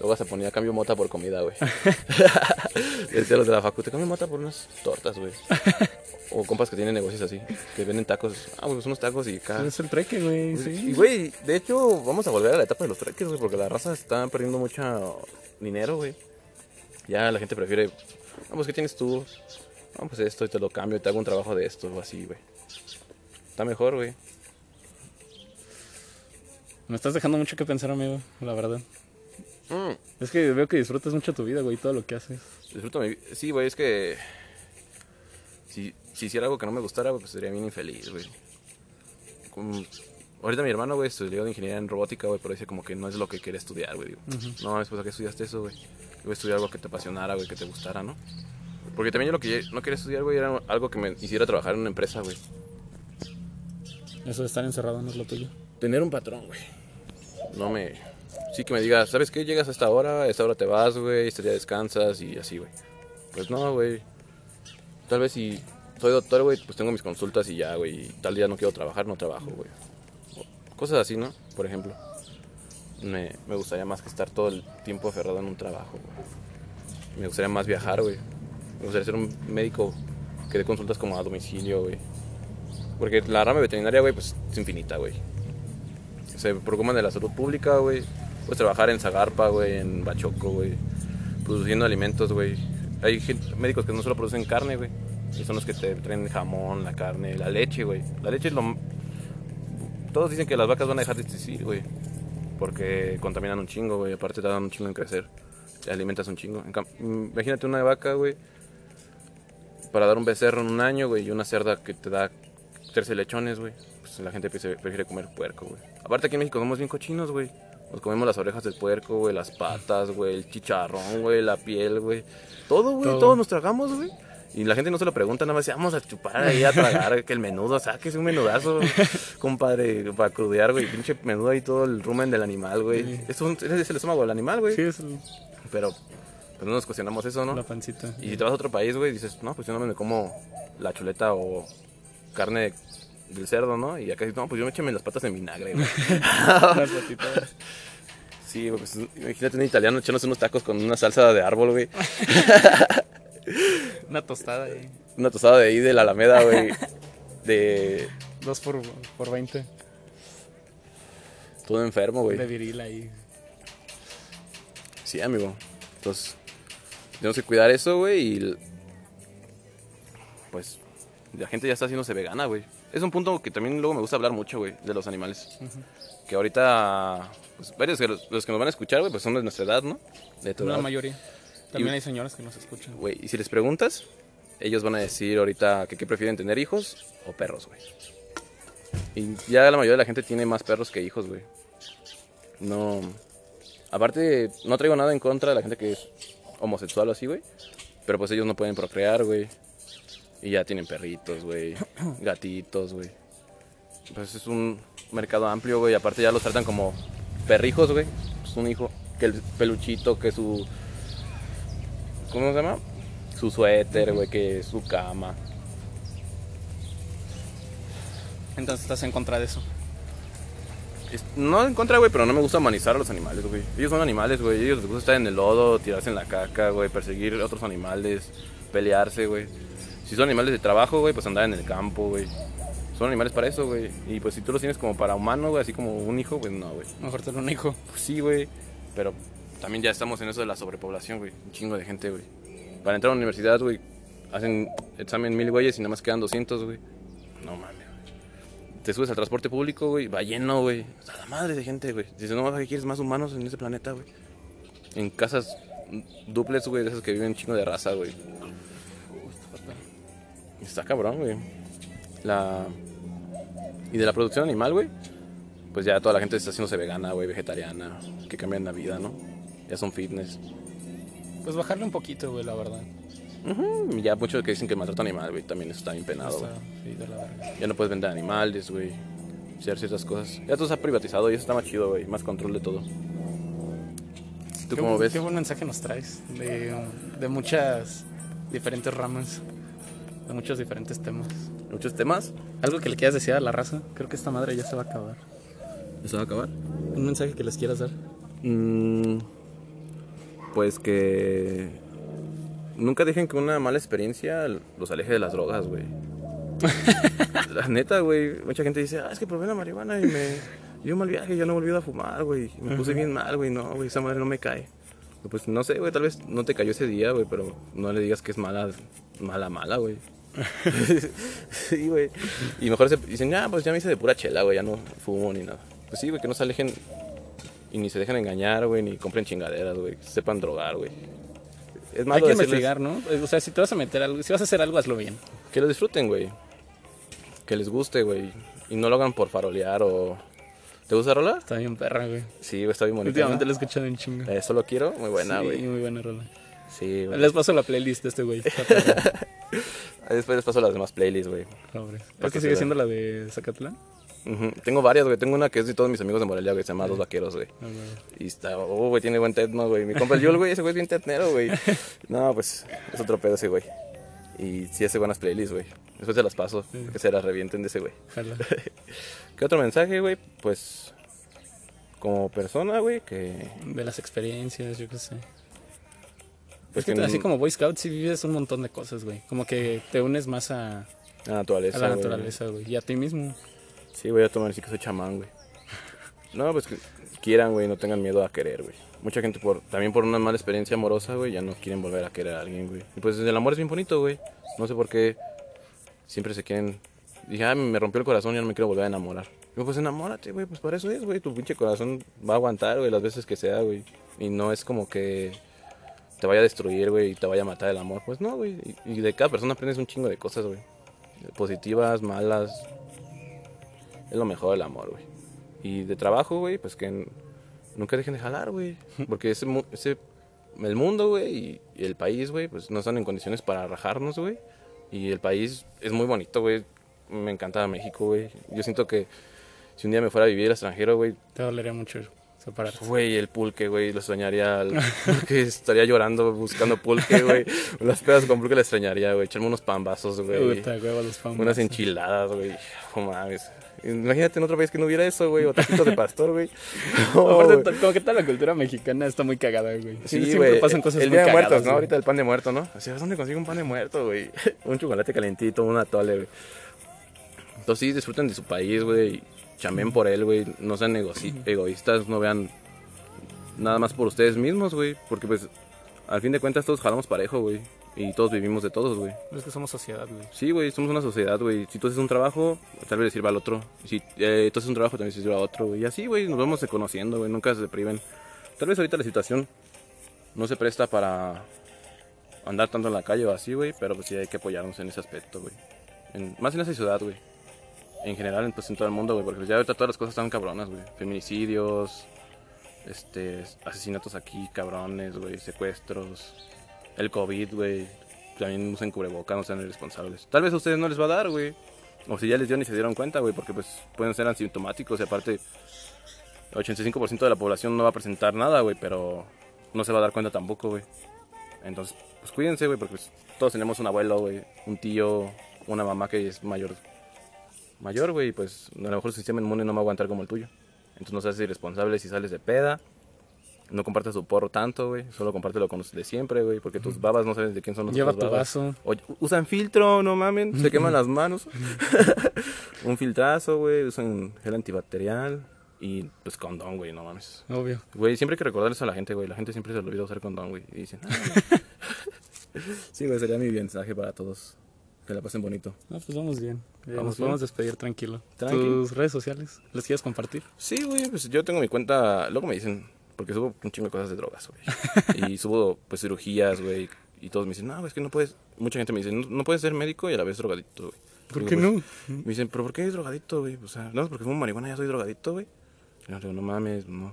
Luego se ponía cambio mota por comida, güey. Decía los de la facu, te cambio mota por unas tortas, güey. O compas que tienen negocios así, que venden tacos. Ah, pues unos tacos y acá. Es el treque, güey. Y, Sí. güey, de hecho, vamos a volver a la etapa de los treques, güey, porque la raza está perdiendo mucho dinero, güey. Ya la gente prefiere, vamos, ¿qué tienes tú? Vamos, pues esto y te lo cambio y te hago un trabajo de esto o así, güey. Está mejor, güey. Me estás dejando mucho que pensar, amigo, la verdad. Mm. Es que veo que disfrutas mucho tu vida, güey, todo lo que haces. Disfruto mi vi- Sí, güey, es que. Si, si hiciera algo que no me gustara, pues sería bien infeliz, güey. Como- Ahorita mi hermano, güey, estudió de ingeniería en robótica, güey, pero dice como que no es lo que quiere estudiar, güey. Digo, no, mames, pues, ¿a qué estudiaste eso, güey? Yo estudiar algo que te apasionara, güey, que te gustara, ¿no? Porque también yo lo que no quería estudiar, güey, era algo que me hiciera trabajar en una empresa, güey. Eso de estar encerrado no es lo tuyo. Tener un patrón, güey. No me... Sí que me digas, ¿sabes qué? Llegas a esta hora, a esta hora te vas, güey, este día descansas y así, güey. Pues no, güey. Tal vez si soy doctor, güey, pues tengo mis consultas y ya, güey. Tal día no quiero trabajar, no trabajo, güey. Cosas así, ¿no? Por ejemplo. Me, me gustaría más que estar todo el tiempo aferrado en un trabajo, güey. Me gustaría más viajar, güey. Me gustaría ser un médico que dé consultas como a domicilio, güey. Porque la rama veterinaria, güey, pues es infinita, güey se preocupan de la salud pública, güey. Puedes trabajar en Zagarpa, güey, en Bachoco, güey. Produciendo alimentos, güey. Hay médicos que no solo producen carne, güey. Son los que te traen jamón, la carne, la leche, güey. La leche es lo... Todos dicen que las vacas van a dejar de existir, güey. Porque contaminan un chingo, güey. Aparte tardan un chingo en crecer. Te alimentas un chingo. Imagínate una vaca, güey. Para dar un becerro en un año, güey. Y una cerda que te da hacerse lechones, güey. Pues la gente prefiere, prefiere comer puerco, güey. Aparte aquí en México somos bien cochinos, güey. Nos comemos las orejas del puerco, güey, las patas, güey, el chicharrón, güey, la piel, güey. Todo, güey, Todo. todo. nos tragamos, güey. Y la gente no se lo pregunta, nada más dice, vamos a chupar ahí a tragar, que el menudo, saques un menudazo, compadre, para crudear, güey. Pinche menudo ahí todo el rumen del animal, güey. Sí. Es, es el estómago del animal, güey. Sí, es el- Pero, pero no nos cuestionamos eso, ¿no? la pancita. Y si te vas a otro país, güey, dices, no, pues yo no me como la chuleta o carne del cerdo, ¿no? Y acá dices, no, pues yo me échame las patas en vinagre, güey. Las patitas. Sí, güey, pues imagínate un italiano echándose unos tacos con una salsa de árbol, güey. Una tostada ahí. Una tostada de ahí de la Alameda, güey. De Dos por, por 20 todo enfermo, güey. de viril ahí. Sí, amigo. Entonces, tenemos que cuidar eso, güey, y pues la gente ya está haciéndose vegana, güey. Es un punto que también luego me gusta hablar mucho, güey, de los animales. Que ahorita, pues varios de los, los que nos van a escuchar, güey, pues son de nuestra edad, ¿no? De tu La edad. mayoría. También Y- hay señoras que nos escuchan. Güey, y si les preguntas, ellos van a decir ahorita que qué prefieren tener hijos o perros, güey. Y ya la mayoría de la gente tiene más perros que hijos, güey. No. Aparte, no traigo nada en contra de la gente que es homosexual o así, güey. Pero pues ellos no pueden procrear, güey. Y ya tienen perritos, güey. Gatitos, güey. Pues es un mercado amplio, güey. Aparte ya los tratan como perrijos, güey. Es un hijo. Que el peluchito, que su ¿Cómo se llama? Su suéter, güey, que su cama. Entonces estás en contra de eso. Es- no en contra, güey, pero no me gusta humanizar a los animales, güey. Ellos son animales, güey. Ellos les gusta estar en el lodo, tirarse en la caca, güey, perseguir a otros animales, pelearse, güey. Si son animales de trabajo, güey, pues andar en el campo, güey. Son animales para eso, güey. Y pues si tú los tienes como para humano, güey, así como un hijo, pues no, güey. Mejor tener un hijo. Pues sí, güey. Pero también ya estamos en eso de la sobrepoblación, güey. Un chingo de gente, güey. Para entrar a la universidad, güey, hacen examen mil güeyes y nada más quedan 200, güey. No mames, güey. Te subes al transporte público, güey, va lleno, güey. Sea, la madre de gente, güey. Dices, no, ¿qué quieres más humanos en ese planeta, güey? En casas duples, güey, de esas que viven chingo de raza, güey. Está cabrón, güey. La... Y de la producción animal, güey. Pues ya toda la gente está haciéndose vegana, güey, vegetariana. Que cambian la vida, ¿no? Ya son fitness. Pues bajarle un poquito, güey, la verdad. Y ya muchos que dicen que maltrato animal, güey, también está bien penado, Está, la verga. Ya no puedes vender animales, güey. Hacer ciertas cosas. Ya todo está privatizado y eso está más chido, güey. Más control de todo. ¿Tú Qué cómo ves? Qué buen mensaje nos traes. De, de muchas diferentes ramas. De muchos diferentes temas. Muchos temas. Algo que le quieras decir a la raza. Creo que esta madre ya se va a acabar. ¿Eso va a acabar? Un mensaje que les quieras dar. Mm, pues que nunca dejen que una mala experiencia los aleje de las drogas, güey. la neta, güey. Mucha gente dice, ah, es que probé la marihuana y me dio un mal viaje, ya no volví a fumar, güey. Me puse bien mal, güey. No, güey, esa madre no me cae. Pues no sé, güey, tal vez no te cayó ese día, güey, pero no le digas que es mala, mala, mala, güey. sí, güey. Y mejor se dicen, ah, pues ya me hice de pura chela, güey, ya no fumo ni nada. Pues sí, güey, que no se alejen y ni se dejen engañar, güey, ni compren chingaderas, güey, que sepan drogar, güey. Es Hay malo que decirles investigar, ¿no? O sea, si te vas a meter algo, si vas a hacer algo, hazlo bien. que lo disfruten, güey. Que les guste, güey. Y no lo hagan por farolear o... ¿Te gusta rola? Está bien perra, güey. Sí, güey, está bien bonita. Últimamente lo ¿no? he escuchado en chingo. Eso lo quiero, muy buena, Sí, güey. muy buena rola. Sí, güey. Les paso la playlist de este güey. Después les paso las demás playlists, güey. Pobres. Para ¿Es que sigue siendo la de Zacatlán? Tengo varias, güey. Tengo una que es de todos mis amigos de Morelia, güey. Se llama Dos Vaqueros, güey. Y está, oh, güey, tiene buen techno, güey. Mi compa el Yul, güey, ese güey es bien tetnero, güey. No, pues es otro pedo ese, güey. Y sí hace buenas playlists, güey. Después se las paso, que se las revienten de ese, güey. ¿Qué otro mensaje, güey? Pues, como persona, güey, que... De las experiencias, yo qué sé. Pues Es que que así como Boy Scout sí vives un montón de cosas, güey. Como que te unes más a, La naturaleza, a la naturaleza, güey. Y a ti mismo. Sí, voy a tomar sí que soy chamán, güey. No, pues que quieran, güey, no tengan miedo a querer, güey. Mucha gente por también por una mala experiencia amorosa, güey, ya no quieren volver a querer a alguien, güey. Y pues el amor es bien bonito, güey. No sé por qué siempre se quieren... Dije, ah, me rompió el corazón, ya no me quiero volver a enamorar. Digo, pues enamórate, güey, pues para eso es, güey. Tu pinche corazón va a aguantar, güey, las veces que sea, güey. Y no es como que te vaya a destruir, güey, y te vaya a matar el amor. Pues no, güey. Y de cada persona aprendes un chingo de cosas, güey. Positivas, malas, es lo mejor el amor, güey. Y de trabajo, güey, pues que nunca dejen de jalar, güey. Porque ese, ese, el mundo, güey, y, el país, güey, pues no están en condiciones para rajarnos, güey. Y el país es muy bonito, güey. Me encanta México, güey. Yo siento que si un día me fuera a vivir al extranjero, güey, Te dolería mucho separarte. Güey, el pulque, güey, lo soñaría. estaría llorando buscando pulque, güey. Las pedas con pulque le extrañaría, güey. Echarme unos pambazos, güey. Unas enchiladas, güey. No mames. Imagínate en otro país que no hubiera eso, güey. O taquitos de pastor, güey. No, Aparte, como que toda la cultura mexicana está muy cagada, güey. Sí, Siempre pasan cosas el muy día de cagadas, muertos, ¿no? güey. Ahorita el pan de muerto, ¿no? O sea, ¿dónde consigo un pan de muerto, güey? un chocolate calentito, un atole, güey. Entonces sí, disfruten de su país, güey. Chamen por él, güey. No sean egoístas, no vean nada más por ustedes mismos, güey. Porque pues, al fin de cuentas todos jalamos parejo, güey. Y todos vivimos de todos, güey. Es que somos sociedad, güey. Sí, güey, somos una sociedad, güey. Si tú haces un trabajo, tal vez le sirva al otro. Si eh, tú haces un trabajo, también se sirva a otro, güey. Y así, güey, nos vamos conociendo, güey. Nunca se priven. Tal vez ahorita la situación no se presta para andar tanto en la calle o así, güey. Pero pues sí hay que apoyarnos en ese aspecto, güey. En- más en esa ciudad, güey. En general, pues en todo el mundo, güey. Porque ya ahorita todas las cosas están cabronas, güey. Feminicidios, este, asesinatos aquí, cabrones, güey. Secuestros. El COVID, güey. También usen cubrebocas, no sean irresponsables. Tal vez a ustedes no les va a dar, güey. O si ya les dio ni se dieron cuenta, güey. Porque pues pueden ser asintomáticos y aparte... El 85% de la población no va a presentar nada, güey. Pero no se va a dar cuenta tampoco, güey. Entonces, pues cuídense, güey. Porque pues, todos tenemos un abuelo, güey. Un tío, una mamá que es mayor. Mayor, güey. y, Pues a lo mejor su sistema inmune no va a aguantar como el tuyo. Entonces no seas irresponsable si sales de peda. No compartas tu porro tanto, güey. Solo compártelo con los de siempre, güey. Porque tus babas no sabes de quién son los Lleva tu babas. vaso. O- usan filtro, no mamen. Se queman las manos. Un filtrazo, güey. Usan gel antibacterial. Y pues condón, güey, no mames. Obvio. Güey, siempre hay que recordarles a la gente, güey. La gente siempre se le olvida usar condón, güey. Y dicen, "Ah". Sí, güey, sería mi mensaje para todos. Que la pasen bonito. No, pues vamos bien. Eh, Vamos Nos bien. podemos despedir tranquilo. Tranqui. ¿Tus redes sociales? ¿Les quieres compartir? Sí, güey, pues yo tengo mi cuenta. Luego me dicen, porque subo un chingo de cosas de drogas, güey. y subo, pues, cirugías, güey. Y todos me dicen, no, es que no puedes. Mucha gente me dice, no, no puedes ser médico y a la vez drogadito, güey. ¿Por Digo, qué pues, no? Me dicen, ¿pero por qué eres drogadito, güey? O sea, no, porque fumo marihuana ya soy drogadito, güey. Y yo digo, no mames, no.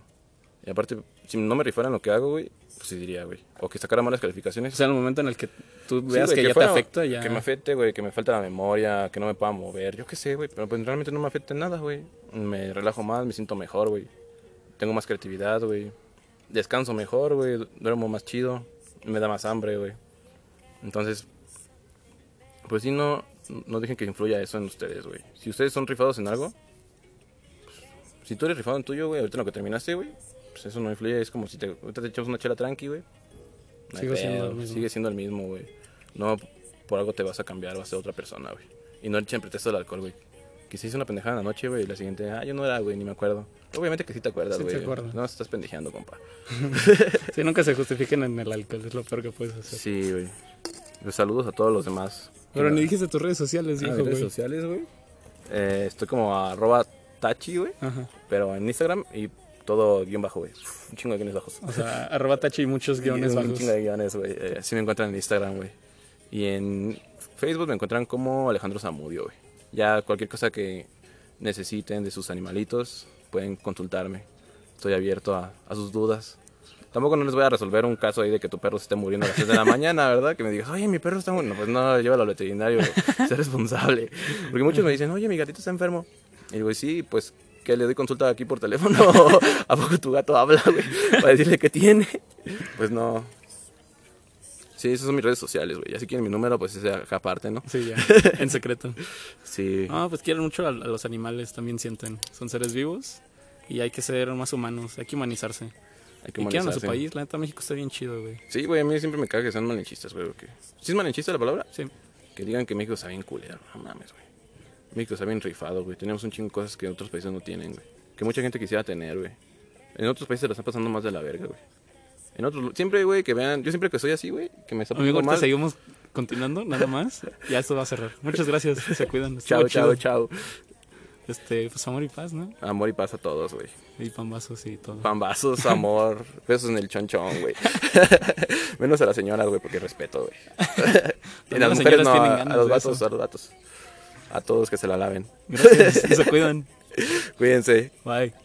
Y aparte, si no me rifaran lo que hago, güey, pues sí diría, güey. O que sacara malas calificaciones. O sea, en el momento en el que tú Sí, veas que, ya fuera- te afecta, ya... Que me afecte, güey, que me falta la memoria, que no me pueda mover, yo qué sé, güey. Pero pues realmente no me afecta en nada, güey. Me relajo más, me siento mejor, güey. Tengo más creatividad, güey. Descanso mejor, güey. Duermo más chido. Me da más hambre, güey. Entonces, pues sí, no, no dejen que influya eso en ustedes, güey. Si ustedes son rifados en algo, pues, si tú eres rifado en tuyo, güey, ahorita en lo que terminaste, güey, pues eso no influye. Es como si te, ahorita te echas una chela tranqui, güey. No hay Sigo siendo pedo, el mismo. Sigue siendo el mismo, güey. No por algo te vas a cambiar, vas a ser otra persona, güey. Y no echen pretexto al alcohol, güey. Que se hizo una pendejada en la noche, güey, y la siguiente, ah, yo no era, güey, ni me acuerdo. Obviamente que sí te acuerdas, Sí te güey. acuerdas. no, estás pendejeando, compa. Sí, nunca se justifiquen en el alcohol, es lo peor que puedes hacer. Sí, güey. Pues saludos a todos los demás. Pero ni dijiste tus redes sociales, Ah, mis redes güey. sociales, güey. Eh, estoy como arroba tachi, güey. Pero en Instagram y todo guion bajo, güey. Un chingo de guiones bajos. O sea, arroba tachi y muchos guiones un bajos. chingo de guiones, güey. Eh, así me encuentran en Instagram, güey. Y en Facebook me encuentran como Alejandro Zamudio, güey. Ya cualquier cosa que necesiten de sus animalitos, pueden consultarme. Estoy abierto a, a sus dudas. Tampoco no les voy a resolver un caso ahí de que tu perro se esté muriendo a las 6 de la mañana, ¿verdad? Que me digas, oye, mi perro está muriendo. Pues no, llévalo al veterinario, sé responsable. Porque muchos me dicen, oye, mi gatito está enfermo. Y digo, sí, pues que le doy consulta aquí por teléfono. ¿A poco tu gato habla, güey? Para decirle que tiene. Pues no. Sí, esas son mis redes sociales, güey. Ya si quieren mi número, pues ese acá aparte, ¿no? Sí, ya, en secreto. Sí. No, pues quieren mucho a, a los animales, también sienten. Son seres vivos y hay que ser más humanos, hay que humanizarse. Hay que y quieran a su humanizarse. país, la neta México está bien chido, güey. Sí, güey, a mí siempre me caga que sean malinchistas, güey. porque- ¿Sí es malinchista la palabra? Sí. Que digan que México está bien culero. No mames, güey. México está bien rifado, güey. Tenemos un chingo de cosas que otros países no tienen, güey. Que mucha gente quisiera tener, güey. En otros países se la está pasando más de la verga, güey. En otros... Siempre, güey, que vean... Yo siempre que soy así, güey, que me está Amigo, mal... seguimos continuando, nada más. Ya esto va a cerrar. Muchas gracias, se cuidan. Chao, chao, chao. Este, pues amor y paz, ¿no? Amor y paz a todos, güey. Y pambazos y todo. Pambazos, amor, besos en el chonchón, güey. Menos a las señoras, güey, porque respeto, güey. y las las mujeres no, a, los vatos, eso. a los vatos. A todos que se la laven. Gracias, se cuidan. Cuídense. Bye.